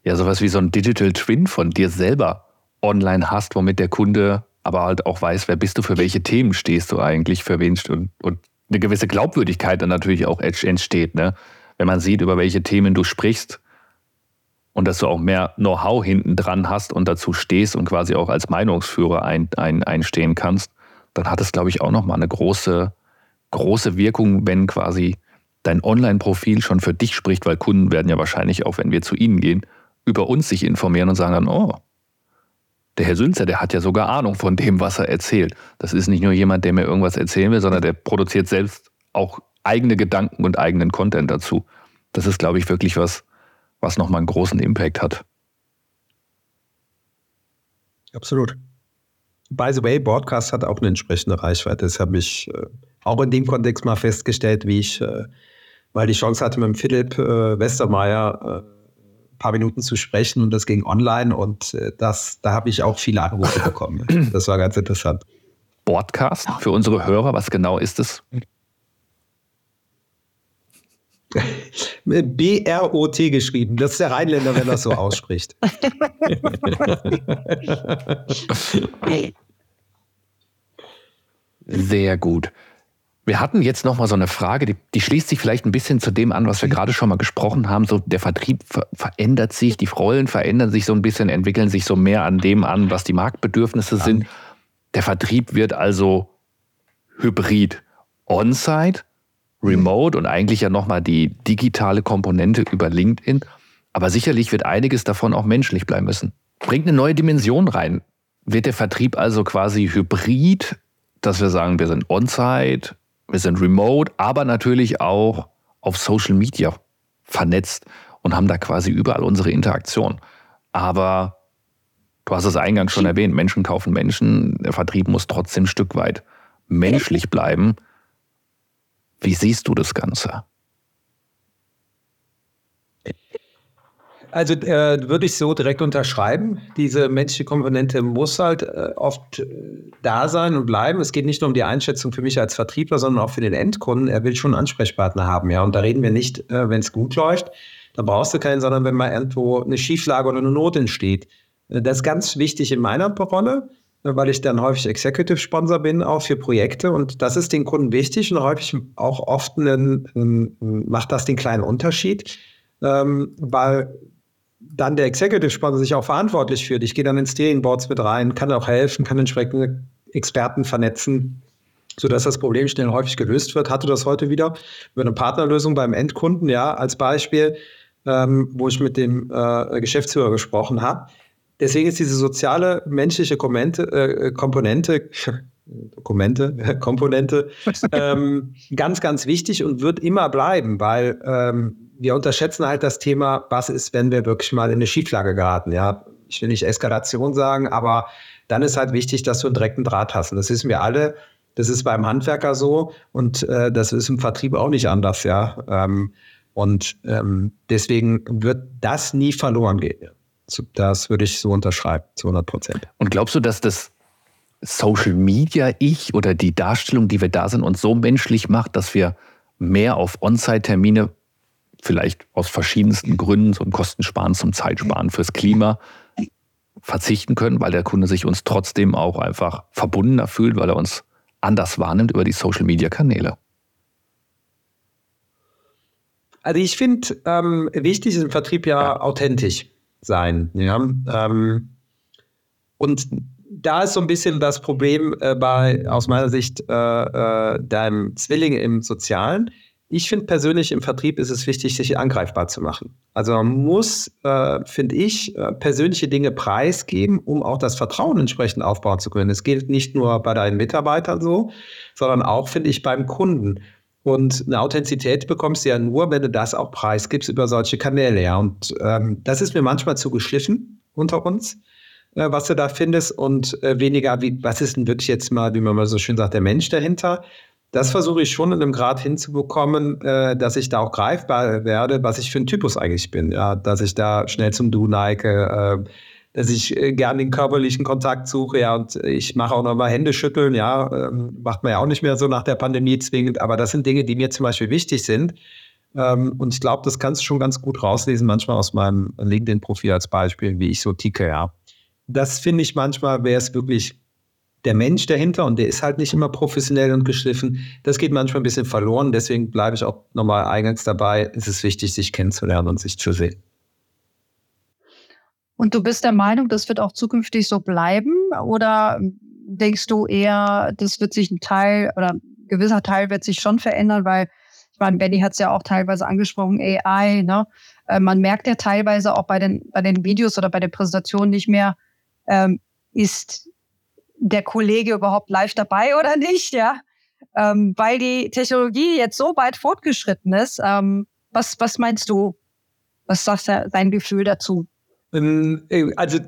[SPEAKER 2] ja sowas wie so ein Digital Twin von dir selber online hast, womit der Kunde aber halt auch weiß, wer bist du, für welche Themen stehst du eigentlich, für wen und, und eine gewisse Glaubwürdigkeit dann natürlich auch entsteht, ne? Wenn man sieht, über welche Themen du sprichst und dass du auch mehr Know-how hinten dran hast und dazu stehst und quasi auch als Meinungsführer ein, ein, einstehen kannst, dann hat es, glaube ich, auch nochmal eine große, große Wirkung, wenn quasi dein Online-Profil schon für dich spricht, weil Kunden werden ja wahrscheinlich auch, wenn wir zu ihnen gehen, über uns sich informieren und sagen dann, oh, der Herr Sünzer, der hat ja sogar Ahnung von dem, was er erzählt. Das ist nicht nur jemand, der mir irgendwas erzählen will, sondern der produziert selbst auch eigene Gedanken und eigenen Content dazu. Das ist, glaube ich, wirklich was, was nochmal einen großen Impact hat.
[SPEAKER 3] Absolut. By the way, Broadcast hat auch eine entsprechende Reichweite. Das habe ich äh, auch in dem Kontext mal festgestellt, wie ich äh, weil die Chance hatte, mit Philipp äh, Westermeier äh, paar Minuten zu sprechen und das ging online und äh, das, da habe ich auch viele Anrufe bekommen. Das war ganz interessant.
[SPEAKER 2] Broadcast für unsere Hörer, was genau ist es?
[SPEAKER 3] B-R-O-T geschrieben. Das ist der Rheinländer, wenn er das so ausspricht.
[SPEAKER 2] Sehr gut. Wir hatten jetzt noch mal so eine Frage, die, die, schließt sich vielleicht ein bisschen zu dem an, was wir gerade schon mal gesprochen haben. So der Vertrieb ver verändert sich, die Rollen verändern sich so ein bisschen, entwickeln sich so mehr an dem an, was die Marktbedürfnisse ja. sind. Der Vertrieb wird also hybrid, on-site, remote und eigentlich ja noch mal die digitale Komponente über LinkedIn. Aber sicherlich wird einiges davon auch menschlich bleiben müssen. Bringt eine neue Dimension rein. Wird der Vertrieb also quasi hybrid, dass wir sagen, wir sind on-site, wir sind remote, aber natürlich auch auf Social Media vernetzt und haben da quasi überall unsere Interaktion. Aber du hast es eingangs schon erwähnt, Menschen kaufen Menschen, der Vertrieb muss trotzdem ein Stück weit menschlich bleiben. Wie siehst du das Ganze?
[SPEAKER 3] Also äh, würde ich so direkt unterschreiben. Diese menschliche Komponente muss halt äh, oft äh, da sein und bleiben. Es geht nicht nur um die Einschätzung für mich als Vertriebler, sondern auch für den Endkunden. Er will schon einen Ansprechpartner haben, ja. Und da reden wir nicht, äh, wenn es gut läuft, da brauchst du keinen, sondern wenn mal irgendwo eine Schieflage oder eine Not entsteht. Äh, das ist ganz wichtig in meiner Rolle, äh, weil ich dann häufig Executive Sponsor bin, auch für Projekte. Und das ist den Kunden wichtig und häufig auch oft einen, einen, macht das den kleinen Unterschied. Ähm, weil dann der Executive Sponsor sich auch verantwortlich fühlt. Ich gehe dann in Steering Boards mit rein, kann auch helfen, kann entsprechende Experten vernetzen, sodass das Problem schnell häufig gelöst wird. Hatte das heute wieder über eine Partnerlösung beim Endkunden, ja, als Beispiel, ähm, wo ich mit dem äh, Geschäftsführer gesprochen habe. Deswegen ist diese soziale menschliche Komponente, äh, Komponente Dokumente, Komponente, ähm, ganz, ganz wichtig und wird immer bleiben, weil ähm, wir unterschätzen halt das Thema, was ist, wenn wir wirklich mal in eine Schieflage geraten. Ja, ich will nicht Eskalation sagen, aber dann ist halt wichtig, dass du einen direkten Draht hast. Und das wissen wir alle. Das ist beim Handwerker so und äh, das ist im Vertrieb auch nicht anders, ja. Ähm, und ähm, deswegen wird das nie verloren gehen. Das würde ich so unterschreiben, zu 100 Prozent.
[SPEAKER 2] Und glaubst du, dass das Social Media Ich oder die Darstellung, die wir da sind, uns so menschlich macht, dass wir mehr auf On-Site-Termine vielleicht aus verschiedensten Gründen, zum Kostensparen, zum Zeitsparen, fürs Klima verzichten können, weil der Kunde sich uns trotzdem auch einfach verbundener fühlt, weil er uns anders wahrnimmt über die Social-Media-Kanäle.
[SPEAKER 3] Also ich finde, ähm, wichtig ist im Vertrieb ja, ja. authentisch sein. Ja? Ähm, und da ist so ein bisschen das Problem äh, bei, aus meiner Sicht, äh, äh, deinem Zwilling im Sozialen. Ich finde persönlich im Vertrieb ist es wichtig, sich angreifbar zu machen. Also man muss, äh, finde ich, äh, persönliche Dinge preisgeben, um auch das Vertrauen entsprechend aufbauen zu können. Es gilt nicht nur bei deinen Mitarbeitern so, sondern auch, finde ich, beim Kunden. Und eine Authentizität bekommst du ja nur, wenn du das auch preisgibst über solche Kanäle. Ja. Und ähm, das ist mir manchmal zu geschliffen unter uns, äh, was du da findest, und äh, weniger, wie, was ist denn wirklich jetzt mal, wie man mal so schön sagt, der Mensch dahinter. Das versuche ich schon in einem Grad hinzubekommen, äh, dass ich da auch greifbar werde, was ich für ein Typus eigentlich bin. Ja, dass ich da schnell zum Du neige, äh, dass ich äh, gerne den körperlichen Kontakt suche, ja, und ich mache auch nochmal Hände schütteln, ja, ähm, macht man ja auch nicht mehr so nach der Pandemie zwingend, aber das sind Dinge, die mir zum Beispiel wichtig sind. Ähm, und ich glaube, das kannst du schon ganz gut rauslesen, manchmal aus meinem LinkedIn-Profil als Beispiel, wie ich so ticke, ja. Das finde ich manchmal, wäre es wirklich der Mensch dahinter und der ist halt nicht immer professionell und geschliffen. Das geht manchmal ein bisschen verloren, deswegen bleibe ich auch nochmal eingangs dabei. Es ist wichtig, sich kennenzulernen und sich zu sehen.
[SPEAKER 1] Und du bist der Meinung, das wird auch zukünftig so bleiben? Oder denkst du eher, das wird sich ein Teil oder ein gewisser Teil wird sich schon verändern, weil ich meine, Benny hat es ja auch teilweise angesprochen, AI, ne? Äh, man merkt ja teilweise auch bei den, bei den Videos oder bei der Präsentation nicht mehr, ähm, ist der Kollege überhaupt live dabei oder nicht, ja? Ähm, weil die Technologie jetzt so weit fortgeschritten ist. Ähm, was, was meinst du? Was sagt dein Gefühl dazu?
[SPEAKER 3] Ähm, äh, also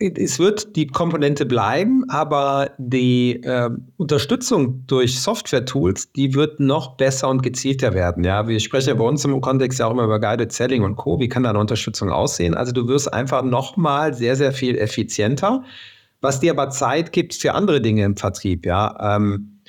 [SPEAKER 3] es wird die Komponente bleiben, aber die äh, Unterstützung durch Software-Tools, die wird noch besser und gezielter werden. Ja, wir sprechen ja bei uns im Kontext ja auch immer über Guided Selling und Co. Wie kann da eine Unterstützung aussehen? Also du wirst einfach noch mal sehr, sehr viel effizienter, was dir aber Zeit gibt für andere Dinge im Vertrieb. Ja, ähm,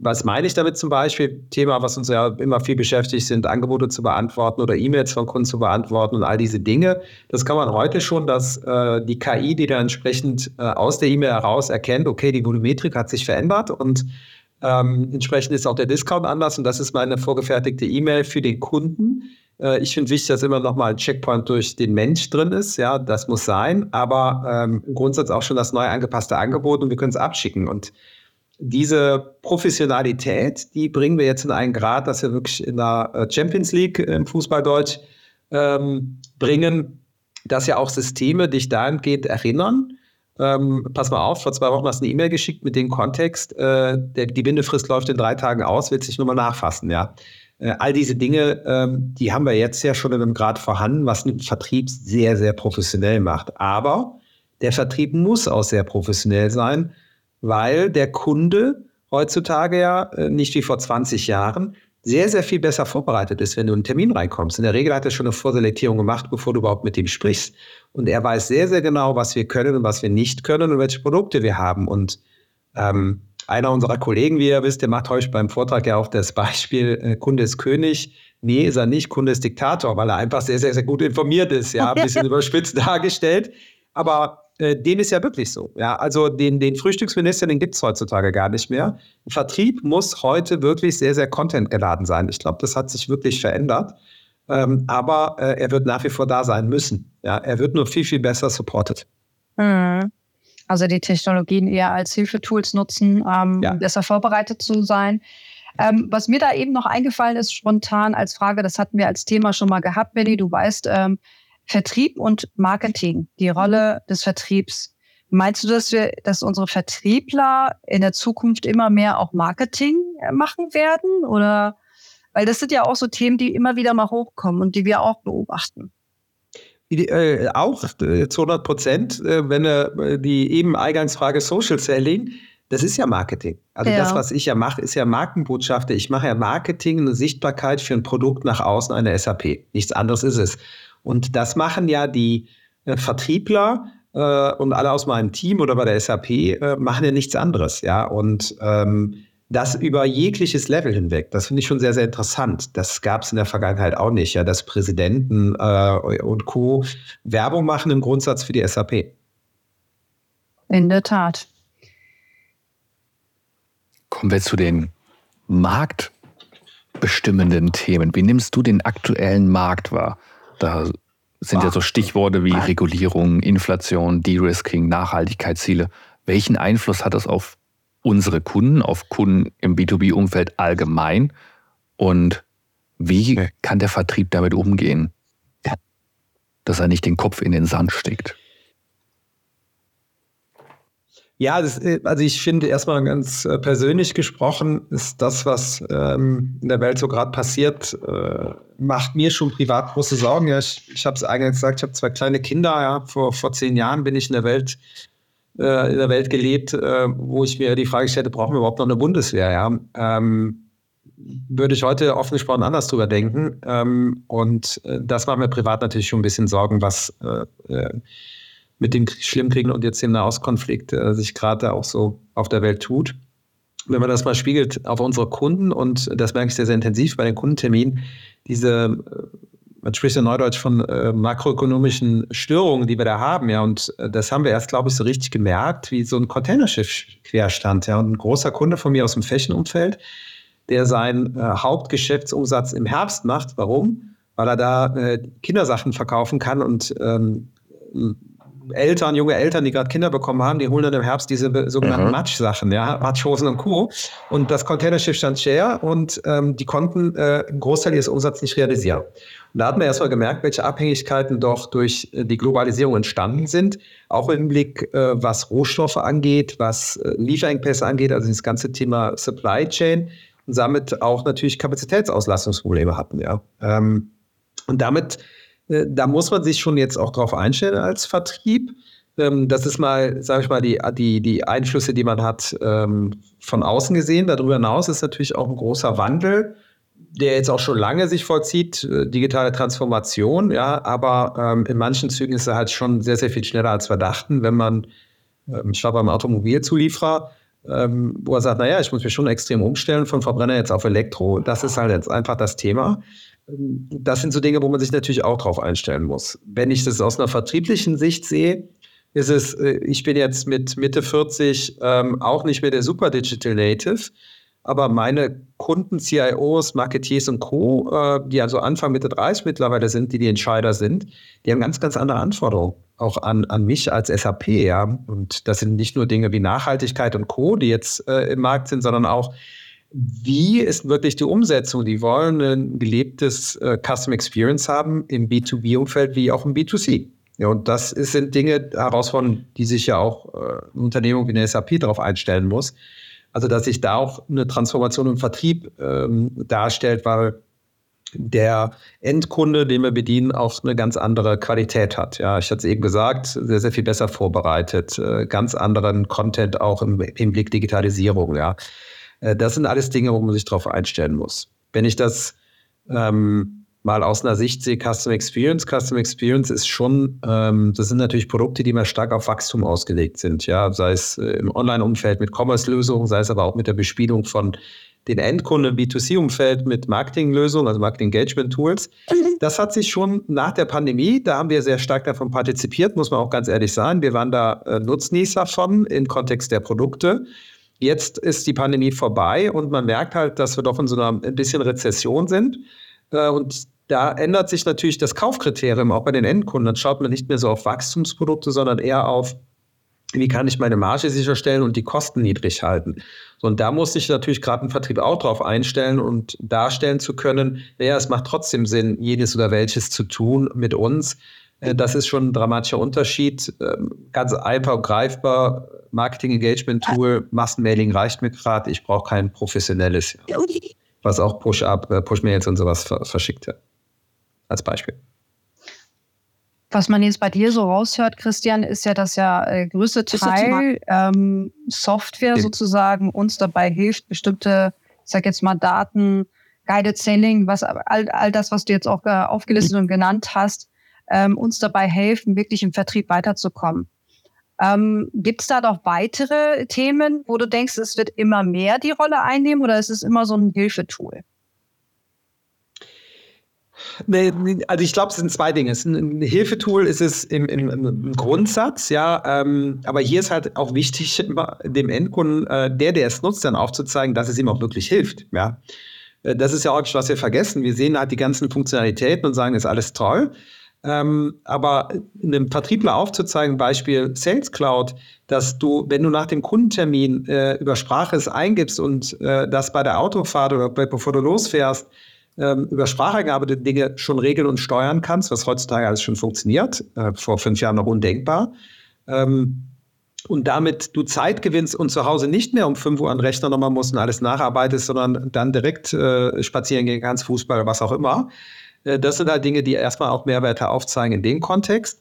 [SPEAKER 3] was meine ich damit zum Beispiel? Thema, was uns ja immer viel beschäftigt, sind Angebote zu beantworten oder E-Mails von Kunden zu beantworten und all diese Dinge. Das kann man heute schon, dass äh, die KI, die dann entsprechend äh, aus der E-Mail heraus erkennt, okay, die Volumetrik hat sich verändert und ähm, entsprechend ist auch der Discount anders und das ist meine vorgefertigte E-Mail für den Kunden. Äh, ich finde wichtig, dass immer noch mal ein Checkpoint durch den Mensch drin ist. Ja, das muss sein, aber ähm, im Grundsatz auch schon das neu angepasste Angebot und wir können es abschicken und diese Professionalität, die bringen wir jetzt in einen Grad, dass wir wirklich in der äh, Champions League im Fußballdeutsch ähm, bringen, dass ja auch Systeme dich dahingehend erinnern. Ähm, pass mal auf, vor zwei Wochen hast du eine E-Mail geschickt mit dem Kontext, äh, der, die Bindefrist läuft in drei Tagen aus, wird sich nur mal nachfassen, ja. Äh, all diese Dinge, ähm, die haben wir jetzt ja schon in einem Grad vorhanden, was den Vertrieb sehr, sehr professionell macht. Aber der Vertrieb muss auch sehr professionell sein, weil der Kunde heutzutage ja äh, nicht wie vor 20 Jahren sehr, sehr viel besser vorbereitet ist, wenn du in einen Termin reinkommst. In der Regel hat er schon eine Vorselektierung gemacht, bevor du überhaupt mit ihm sprichst. Und er weiß sehr, sehr genau, was wir können und was wir nicht können und welche Produkte wir haben. Und ähm, einer unserer Kollegen, wie ihr wisst, der macht heute beim Vortrag ja auch das Beispiel, äh, Kunde ist König. Nee, ist er nicht, Kunde ist Diktator, weil er einfach sehr, sehr, sehr gut informiert ist, ja, ein bisschen überspitzt dargestellt. Aber äh, dem ist ja wirklich so. Ja, also den, den Frühstücksminister, den gibt es heutzutage gar nicht mehr. Vertrieb muss heute wirklich sehr, sehr contentgeladen sein. Ich glaube, das hat sich wirklich verändert. Ähm, aber äh, er wird nach wie vor da sein müssen. Ja, er wird nur viel, viel besser supported.
[SPEAKER 1] Mhm. Also die Technologien eher als Hilfetools nutzen, ähm, ja. um besser vorbereitet zu sein. Ähm, was mir da eben noch eingefallen ist, spontan als Frage, das hatten wir als Thema schon mal gehabt, Benny, du weißt, ähm, Vertrieb und Marketing, die Rolle des Vertriebs. Meinst du, dass wir, dass unsere Vertriebler in der Zukunft immer mehr auch Marketing äh, machen werden? Oder weil das sind ja auch so Themen, die immer wieder mal hochkommen und die wir auch beobachten.
[SPEAKER 3] Äh, auch äh, zu 100 Prozent, äh, wenn äh, die eben Eingangsfrage Social Selling, das ist ja Marketing. Also ja. das, was ich ja mache, ist ja Markenbotschafter. Ich mache ja Marketing, eine Sichtbarkeit für ein Produkt nach außen, eine SAP. Nichts anderes ist es. Und das machen ja die äh, Vertriebler und alle aus meinem Team oder bei der SAP machen ja nichts anderes. Ja, und ähm, das über jegliches Level hinweg. Das finde ich schon sehr, sehr interessant. Das gab es in der Vergangenheit auch nicht, ja, dass Präsidenten äh, und Co. Werbung machen im Grundsatz für die SAP.
[SPEAKER 1] In der Tat.
[SPEAKER 2] Kommen wir zu den marktbestimmenden Themen. Wie nimmst du den aktuellen Markt wahr? Da sind ja so Stichworte wie Regulierung, Inflation, De-Risking, Nachhaltigkeitsziele. Welchen Einfluss hat das auf unsere Kunden, auf Kunden im B2B-Umfeld allgemein? Und wie kann der Vertrieb damit umgehen, dass er nicht den Kopf in den Sand steckt?
[SPEAKER 3] Ja, das, äh, also ich finde erstmal ganz äh, persönlich gesprochen, ist das, was ähm, in der Welt so gerade passiert, äh, macht mir schon privat große Sorgen. Ja, ich ich habe es eingangs gesagt, ich habe zwei kleine Kinder. Ja. Vor, vor zehn Jahren bin ich in der Welt, äh, in der Welt gelebt, äh, wo ich mir die Frage stellte, brauchen wir überhaupt noch eine Bundeswehr? Ja? Ähm, würde ich heute offen gesprochen anders drüber denken. Ähm, und äh, das macht mir privat natürlich schon ein bisschen Sorgen, was mit dem Schlimmkriegen und jetzt dem Nahostkonflikt äh, sich gerade auch so auf der Welt tut. Wenn man das mal spiegelt auf unsere Kunden, und das merke ich sehr, sehr intensiv bei den Kundenterminen, diese, äh, man spricht ja neudeutsch von äh, makroökonomischen Störungen, die wir da haben, ja, und äh, das haben wir erst, glaube ich, so richtig gemerkt, wie so ein Containerschiff querstand, ja, und ein großer Kunde von mir aus dem Fächenumfeld, der seinen äh, Hauptgeschäftsumsatz im Herbst macht. Warum? Weil er da äh, Kindersachen verkaufen kann und ähm, Eltern, junge Eltern, die gerade Kinder bekommen haben, die holen dann im Herbst diese sogenannten mhm. Matschsachen, ja, Matschhosen und Co. Und das Containerschiff stand share und ähm, die konnten äh, einen Großteil ihres Umsatzes nicht realisieren. Und da hat man erstmal gemerkt, welche Abhängigkeiten doch durch äh, die Globalisierung entstanden sind, auch im Blick, äh, was Rohstoffe angeht, was äh, Lieferengpässe angeht, also das ganze Thema Supply Chain und damit auch natürlich Kapazitätsauslastungsprobleme hatten, ja. Ähm, und damit da muss man sich schon jetzt auch drauf einstellen als Vertrieb. Ähm, das ist mal, sage ich mal, die, die, die Einflüsse, die man hat, ähm, von außen gesehen. Darüber hinaus ist natürlich auch ein großer Wandel, der jetzt auch schon lange sich vollzieht, äh, digitale Transformation, ja, aber ähm, in manchen Zügen ist er halt schon sehr, sehr viel schneller als wir dachten, wenn man, ich war beim Automobilzulieferer, wo er sagt, naja, ich muss mich schon extrem umstellen von Verbrenner jetzt auf Elektro. Das ist halt jetzt einfach das Thema das sind so Dinge, wo man sich natürlich auch drauf einstellen muss. Wenn ich das aus einer vertrieblichen Sicht sehe, ist es, äh, ich bin jetzt mit Mitte 40 ähm, auch nicht mehr der Super Digital Native, aber meine Kunden, CIOs, Marketeers und Co., äh, die also Anfang Mitte 30 mittlerweile sind, die die Entscheider sind, die haben ganz, ganz andere Anforderungen auch an, an mich als SAP. Ja? Und das sind nicht nur Dinge wie Nachhaltigkeit und Co., die jetzt äh, im Markt sind, sondern auch wie ist wirklich die Umsetzung? Die wollen ein gelebtes äh, Custom Experience haben im B2B-Umfeld wie auch im B2C. Ja, und das ist, sind Dinge, Herausforderungen, die sich ja auch äh, eine Unternehmung wie eine SAP darauf einstellen muss. Also, dass sich da auch eine Transformation im Vertrieb ähm, darstellt, weil der Endkunde, den wir bedienen, auch eine ganz andere Qualität hat. Ja, ich hatte es eben gesagt, sehr, sehr viel besser vorbereitet, äh, ganz anderen Content auch im Hinblick Digitalisierung. Ja, das sind alles Dinge, wo man sich darauf einstellen muss. Wenn ich das ähm, mal aus einer Sicht sehe, Custom Experience, Custom Experience ist schon, ähm, das sind natürlich Produkte, die mehr stark auf Wachstum ausgelegt sind, ja, sei es äh, im Online-Umfeld mit Commerce-Lösungen, sei es aber auch mit der Bespielung von den Endkunden im B2C-Umfeld mit Marketing-Lösungen, also Marketing-Engagement-Tools. Das hat sich schon nach der Pandemie, da haben wir sehr stark davon partizipiert, muss man auch ganz ehrlich sagen. Wir waren da äh, Nutznießer von im Kontext der Produkte. Jetzt ist die Pandemie vorbei und man merkt halt, dass wir doch in so einer ein bisschen Rezession sind. Äh, und da ändert sich natürlich das Kaufkriterium auch bei den Endkunden. Dann schaut man nicht mehr so auf Wachstumsprodukte, sondern eher auf, wie kann ich meine Marge sicherstellen und die Kosten niedrig halten. und da muss sich natürlich gerade ein Vertrieb auch drauf einstellen und darstellen zu können, naja, es macht trotzdem Sinn, jedes oder welches zu tun mit uns. Äh, das ist schon ein dramatischer Unterschied. Ähm, ganz einfach greifbar. Marketing-Engagement-Tool, Massenmailing reicht mir gerade. Ich brauche kein professionelles, was auch Push-Up, äh, Push-Mails und sowas verschickt. Als Beispiel.
[SPEAKER 1] Was man jetzt bei dir so raushört, Christian, ist ja, dass ja äh, größte Teil ähm, Software sozusagen uns dabei hilft, bestimmte, ich sag jetzt mal Daten, Guided Selling, was all, all das, was du jetzt auch äh, aufgelistet und genannt hast, ähm, uns dabei helfen, wirklich im Vertrieb weiterzukommen. Ähm, Gibt es da noch weitere Themen, wo du denkst, es wird immer mehr die Rolle einnehmen oder ist es immer so ein Hilfetool?
[SPEAKER 3] Also ich glaube, es sind zwei Dinge. Es ist ein Hilfetool ist es im, im, im Grundsatz, ja. Ähm, aber hier ist halt auch wichtig, dem Endkunden, äh, der, der es nutzt, dann aufzuzeigen, dass es ihm auch wirklich hilft. Ja. Äh, das ist ja etwas, was wir vergessen. Wir sehen halt die ganzen Funktionalitäten und sagen, ist alles toll. Ähm, aber einem Vertriebler aufzuzeigen, Beispiel Sales Cloud, dass du, wenn du nach dem Kundentermin äh, über Sprache es eingibst und äh, das bei der Autofahrt oder bevor du losfährst, ähm, über Sprache gearbeitete Dinge schon regeln und steuern kannst, was heutzutage alles schon funktioniert, äh, vor fünf Jahren noch undenkbar. Ähm, und damit du Zeit gewinnst und zu Hause nicht mehr um 5 Uhr an den Rechner nochmal musst und alles nacharbeitest, sondern dann direkt äh, spazieren gehen kannst, Fußball, was auch immer. Äh, das sind halt Dinge, die erstmal auch Mehrwerte aufzeigen in dem Kontext,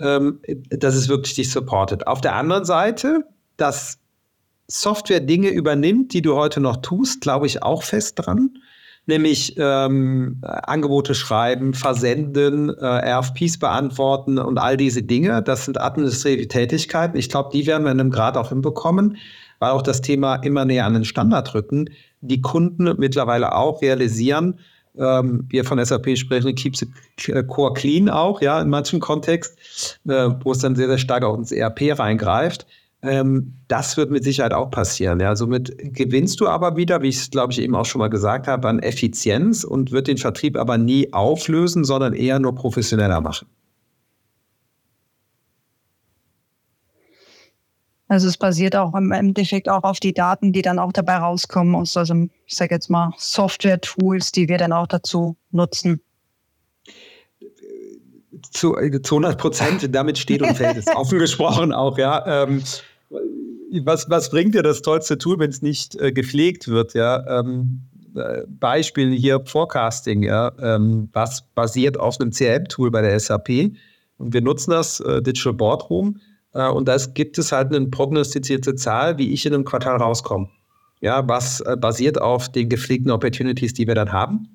[SPEAKER 3] ähm, dass es wirklich dich supportet. Auf der anderen Seite, dass Software Dinge übernimmt, die du heute noch tust, glaube ich auch fest dran nämlich ähm, Angebote schreiben, versenden, äh, RFPs beantworten und all diese Dinge. Das sind administrative Tätigkeiten. Ich glaube, die werden wir in einem Grad auch hinbekommen, weil auch das Thema immer näher an den Standard rücken. Die Kunden mittlerweile auch realisieren, ähm, wir von SAP sprechen, keep the core clean auch, ja, in manchen Kontext, äh, wo es dann sehr, sehr stark auch ins ERP reingreift. Ähm, das wird mit Sicherheit auch passieren. Ja. Somit gewinnst du aber wieder, wie ich es, glaube ich, eben auch schon mal gesagt habe, an Effizienz und wird den Vertrieb aber nie auflösen, sondern eher nur professioneller machen.
[SPEAKER 1] Also es basiert auch im Endeffekt auch auf die Daten, die dann auch dabei rauskommen aus, also ich sage jetzt mal Software-Tools, die wir dann auch dazu nutzen.
[SPEAKER 3] Zu, zu 100 Prozent, damit steht und fällt es. Offen gesprochen auch, ja. Ähm, was, was bringt dir das tollste Tool, wenn es nicht äh, gepflegt wird? Ja? Ähm, äh, Beispiel hier Forecasting, ja, ähm, was basiert auf einem CRM-Tool bei der SAP. Und wir nutzen das äh, Digital Boardroom. Äh, und da gibt es halt eine prognostizierte Zahl, wie ich in einem Quartal rauskomme. Ja, was äh, basiert auf den gepflegten Opportunities, die wir dann haben.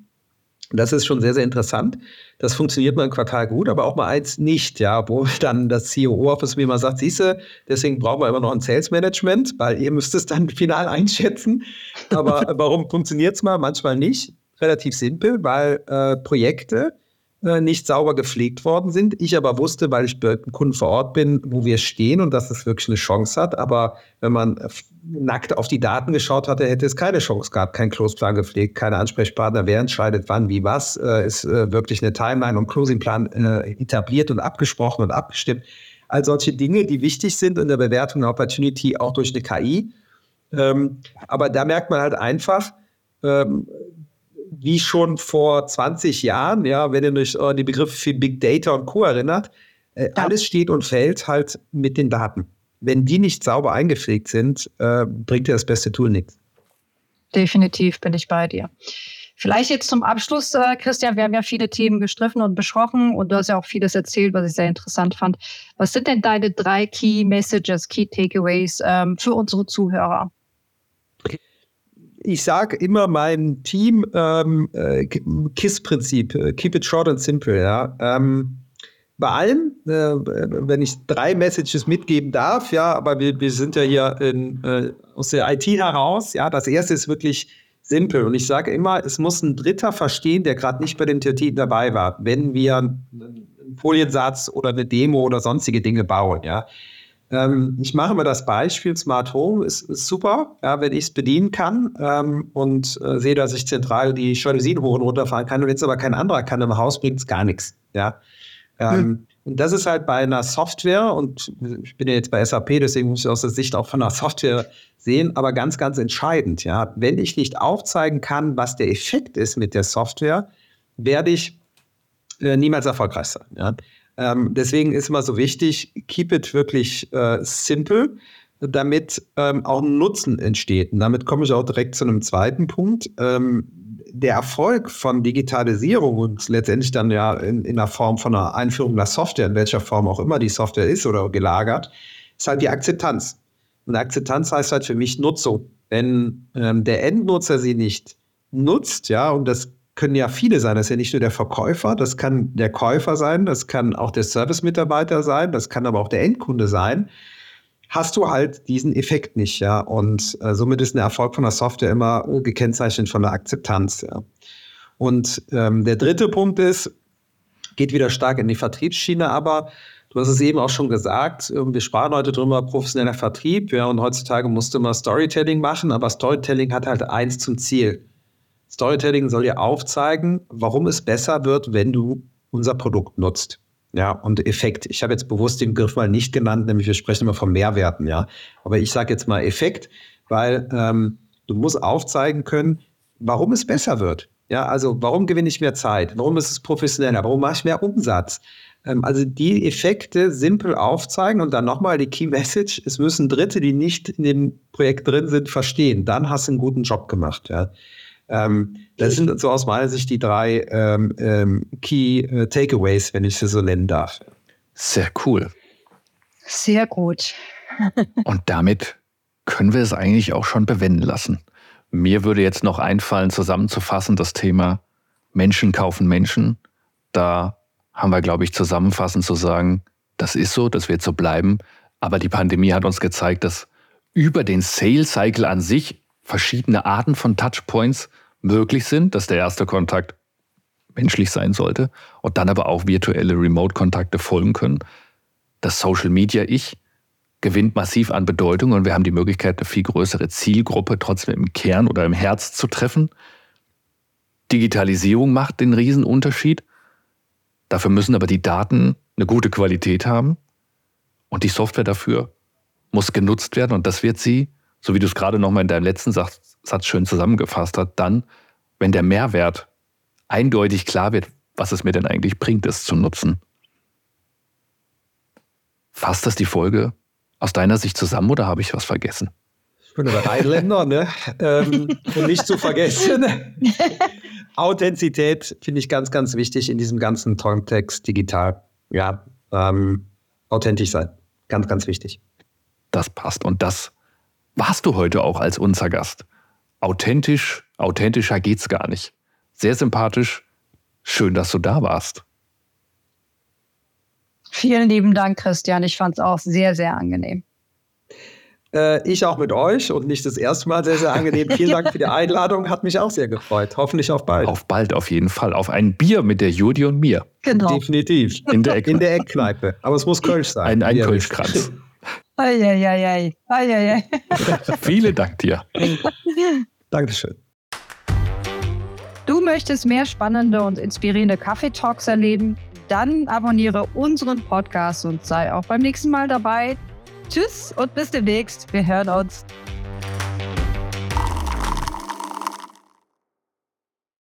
[SPEAKER 3] Das ist schon sehr, sehr interessant. Das funktioniert mal im Quartal gut, aber auch mal eins nicht, ja, wo dann das CEO-Office mir mal sagt, siehste, deswegen brauchen wir immer noch ein Sales Management, weil ihr müsst es dann final einschätzen. Aber warum funktioniert es mal? Manchmal nicht. Relativ simpel, weil äh, Projekte äh, nicht sauber gepflegt worden sind. Ich aber wusste, weil ich bei Kunden vor Ort bin, wo wir stehen und dass es wirklich eine Chance hat. Aber wenn man nackt auf die Daten geschaut hatte, hätte es keine Chance gehabt. Kein Closeplan gepflegt, keine Ansprechpartner. Wer entscheidet wann, wie, was? Äh, ist äh, wirklich eine Timeline und Closingplan etabliert und abgesprochen und abgestimmt. All solche Dinge, die wichtig sind in der Bewertung der Opportunity, auch durch eine KI. Ähm, aber da merkt man halt einfach, ähm, wie schon vor 20 Jahren, ja, wenn ihr euch an die Begriffe wie Big Data und Co. erinnert, äh, ja. alles steht und fällt halt mit den Daten. Wenn die nicht sauber eingepflegt sind, äh, bringt dir das beste Tool nichts.
[SPEAKER 1] Definitiv bin ich bei dir. Vielleicht jetzt zum Abschluss, äh, Christian, wir haben ja viele Themen gestriffen und besprochen und du hast ja auch vieles erzählt, was ich sehr interessant fand. Was sind denn deine drei Key Messages, Key Takeaways ähm, für unsere Zuhörer?
[SPEAKER 3] Ich sage immer meinem Team ähm, äh, KISS-Prinzip, äh, keep it short and simple. Ja. Ähm, bei allem, äh, wenn ich drei Messages mitgeben darf, ja, aber wir, wir sind ja hier in, äh, aus der IT heraus, ja, das erste ist wirklich simpel und ich sage immer, es muss ein Dritter verstehen, der gerade nicht bei den TT dabei war, wenn wir einen Foliensatz oder eine Demo oder sonstige Dinge bauen, ja. Ähm, ich mache mal das Beispiel, Smart Home ist, ist super, ja, wenn ich es bedienen kann ähm, und äh, sehe, dass ich zentral die Jalousien hoch und runterfahren kann und jetzt aber kein anderer kann im Haus, bringt es gar nichts. Ja. Ähm, mhm. Und das ist halt bei einer Software, und ich bin ja jetzt bei SAP, deswegen muss ich aus der Sicht auch von einer Software sehen, aber ganz, ganz entscheidend. Ja. Wenn ich nicht aufzeigen kann, was der Effekt ist mit der Software, werde ich äh, niemals erfolgreich sein. Ja. Ähm, deswegen ist immer so wichtig, keep it wirklich äh, simple, damit ähm, auch ein Nutzen entsteht. Und damit komme ich auch direkt zu einem zweiten Punkt. Ähm, der Erfolg von Digitalisierung und letztendlich dann ja in, in der Form von einer Einführung der Software, in welcher Form auch immer die Software ist oder gelagert, ist halt die Akzeptanz. Und Akzeptanz heißt halt für mich Nutzung. Wenn ähm, der Endnutzer sie nicht nutzt, ja, und das können ja viele sein. Das ist ja nicht nur der Verkäufer, das kann der Käufer sein, das kann auch der Service-Mitarbeiter sein, das kann aber auch der Endkunde sein. Hast du halt diesen Effekt nicht, ja. Und äh, somit ist ein Erfolg von der Software immer gekennzeichnet von der Akzeptanz, ja. Und ähm, der dritte Punkt ist, geht wieder stark in die Vertriebsschiene, aber du hast es eben auch schon gesagt, wir sprachen heute drüber, professioneller Vertrieb, ja, und heutzutage musste man Storytelling machen, aber Storytelling hat halt eins zum Ziel Storytelling soll dir aufzeigen, warum es besser wird, wenn du unser Produkt nutzt. Ja, und Effekt. Ich habe jetzt bewusst den Begriff mal nicht genannt, nämlich wir sprechen immer von Mehrwerten, ja. Aber ich sage jetzt mal Effekt, weil ähm, du musst aufzeigen können, warum es besser wird. Ja, also warum gewinne ich mehr Zeit? Warum ist es professioneller? Warum mache ich mehr Umsatz? Ähm, also die Effekte simpel aufzeigen und dann nochmal die Key Message, es müssen Dritte, die nicht in dem Projekt drin sind, verstehen. Dann hast du einen guten Job gemacht. Ja. Ähm, das sind so aus meiner Sicht die drei ähm, ähm, Key äh, Takeaways, wenn ich sie so nennen darf.
[SPEAKER 2] Sehr cool.
[SPEAKER 1] Sehr gut.
[SPEAKER 2] und damit können wir es eigentlich auch schon bewenden lassen. Mir würde jetzt noch einfallen, zusammenzufassen, das Thema Menschen kaufen Menschen. Da haben wir, glaube ich, zusammenfassend zu sagen, das ist so, das wird so bleiben. Aber die Pandemie hat uns gezeigt, dass über den Sales Cycle an sich verschiedene Arten von Touchpoints möglich sind, dass der erste Kontakt menschlich sein sollte und dann aber auch virtuelle Remote-Kontakte folgen können. Das Social Media Ich gewinnt massiv an Bedeutung und wir haben die Möglichkeit, eine viel größere Zielgruppe trotzdem im Kern oder im Herz zu treffen. Digitalisierung macht den Riesenunterschied. Dafür müssen aber die Daten eine gute Qualität haben und die Software dafür muss genutzt werden und das wird sie, so wie du es gerade nochmal in deinem letzten Satz, Satz schön zusammengefasst hast, dann, wenn der Mehrwert eindeutig klar wird, was es mir denn eigentlich bringt, es zu nutzen. Fasst das die Folge aus deiner Sicht zusammen oder habe ich was vergessen?
[SPEAKER 3] Ich bin der Rheinländer, ne? ähm, und nicht zu vergessen. Authentizität finde ich ganz, ganz wichtig in diesem ganzen Kontext digital. Ja, ähm, authentisch sein. Ganz, ganz wichtig.
[SPEAKER 2] Das passt. Und das warst du heute auch als unser Gast. Authentisch, authentischer geht's gar nicht. Sehr sympathisch. Schön, dass du da warst.
[SPEAKER 1] Vielen lieben Dank, Christian. Ich fand es auch sehr, sehr angenehm.
[SPEAKER 3] Äh, ich auch mit euch und nicht das erste Mal sehr, sehr angenehm. Vielen Dank für die Einladung. Hat mich auch sehr gefreut. Hoffentlich auf bald.
[SPEAKER 2] Auf bald, auf jeden Fall. Auf ein Bier mit der Judy und mir.
[SPEAKER 3] Genau. Definitiv.
[SPEAKER 2] In der,
[SPEAKER 3] In der Eckkneipe. Aber es muss Kölsch sein.
[SPEAKER 2] Ein, ein Kölschkranz.
[SPEAKER 1] Eieiei. Eieiei.
[SPEAKER 2] Vielen Dank dir.
[SPEAKER 3] Dankeschön.
[SPEAKER 1] Du möchtest mehr spannende und inspirierende Kaffeetalks erleben? Dann abonniere unseren Podcast und sei auch beim nächsten Mal dabei. Tschüss und bis demnächst. Wir hören uns.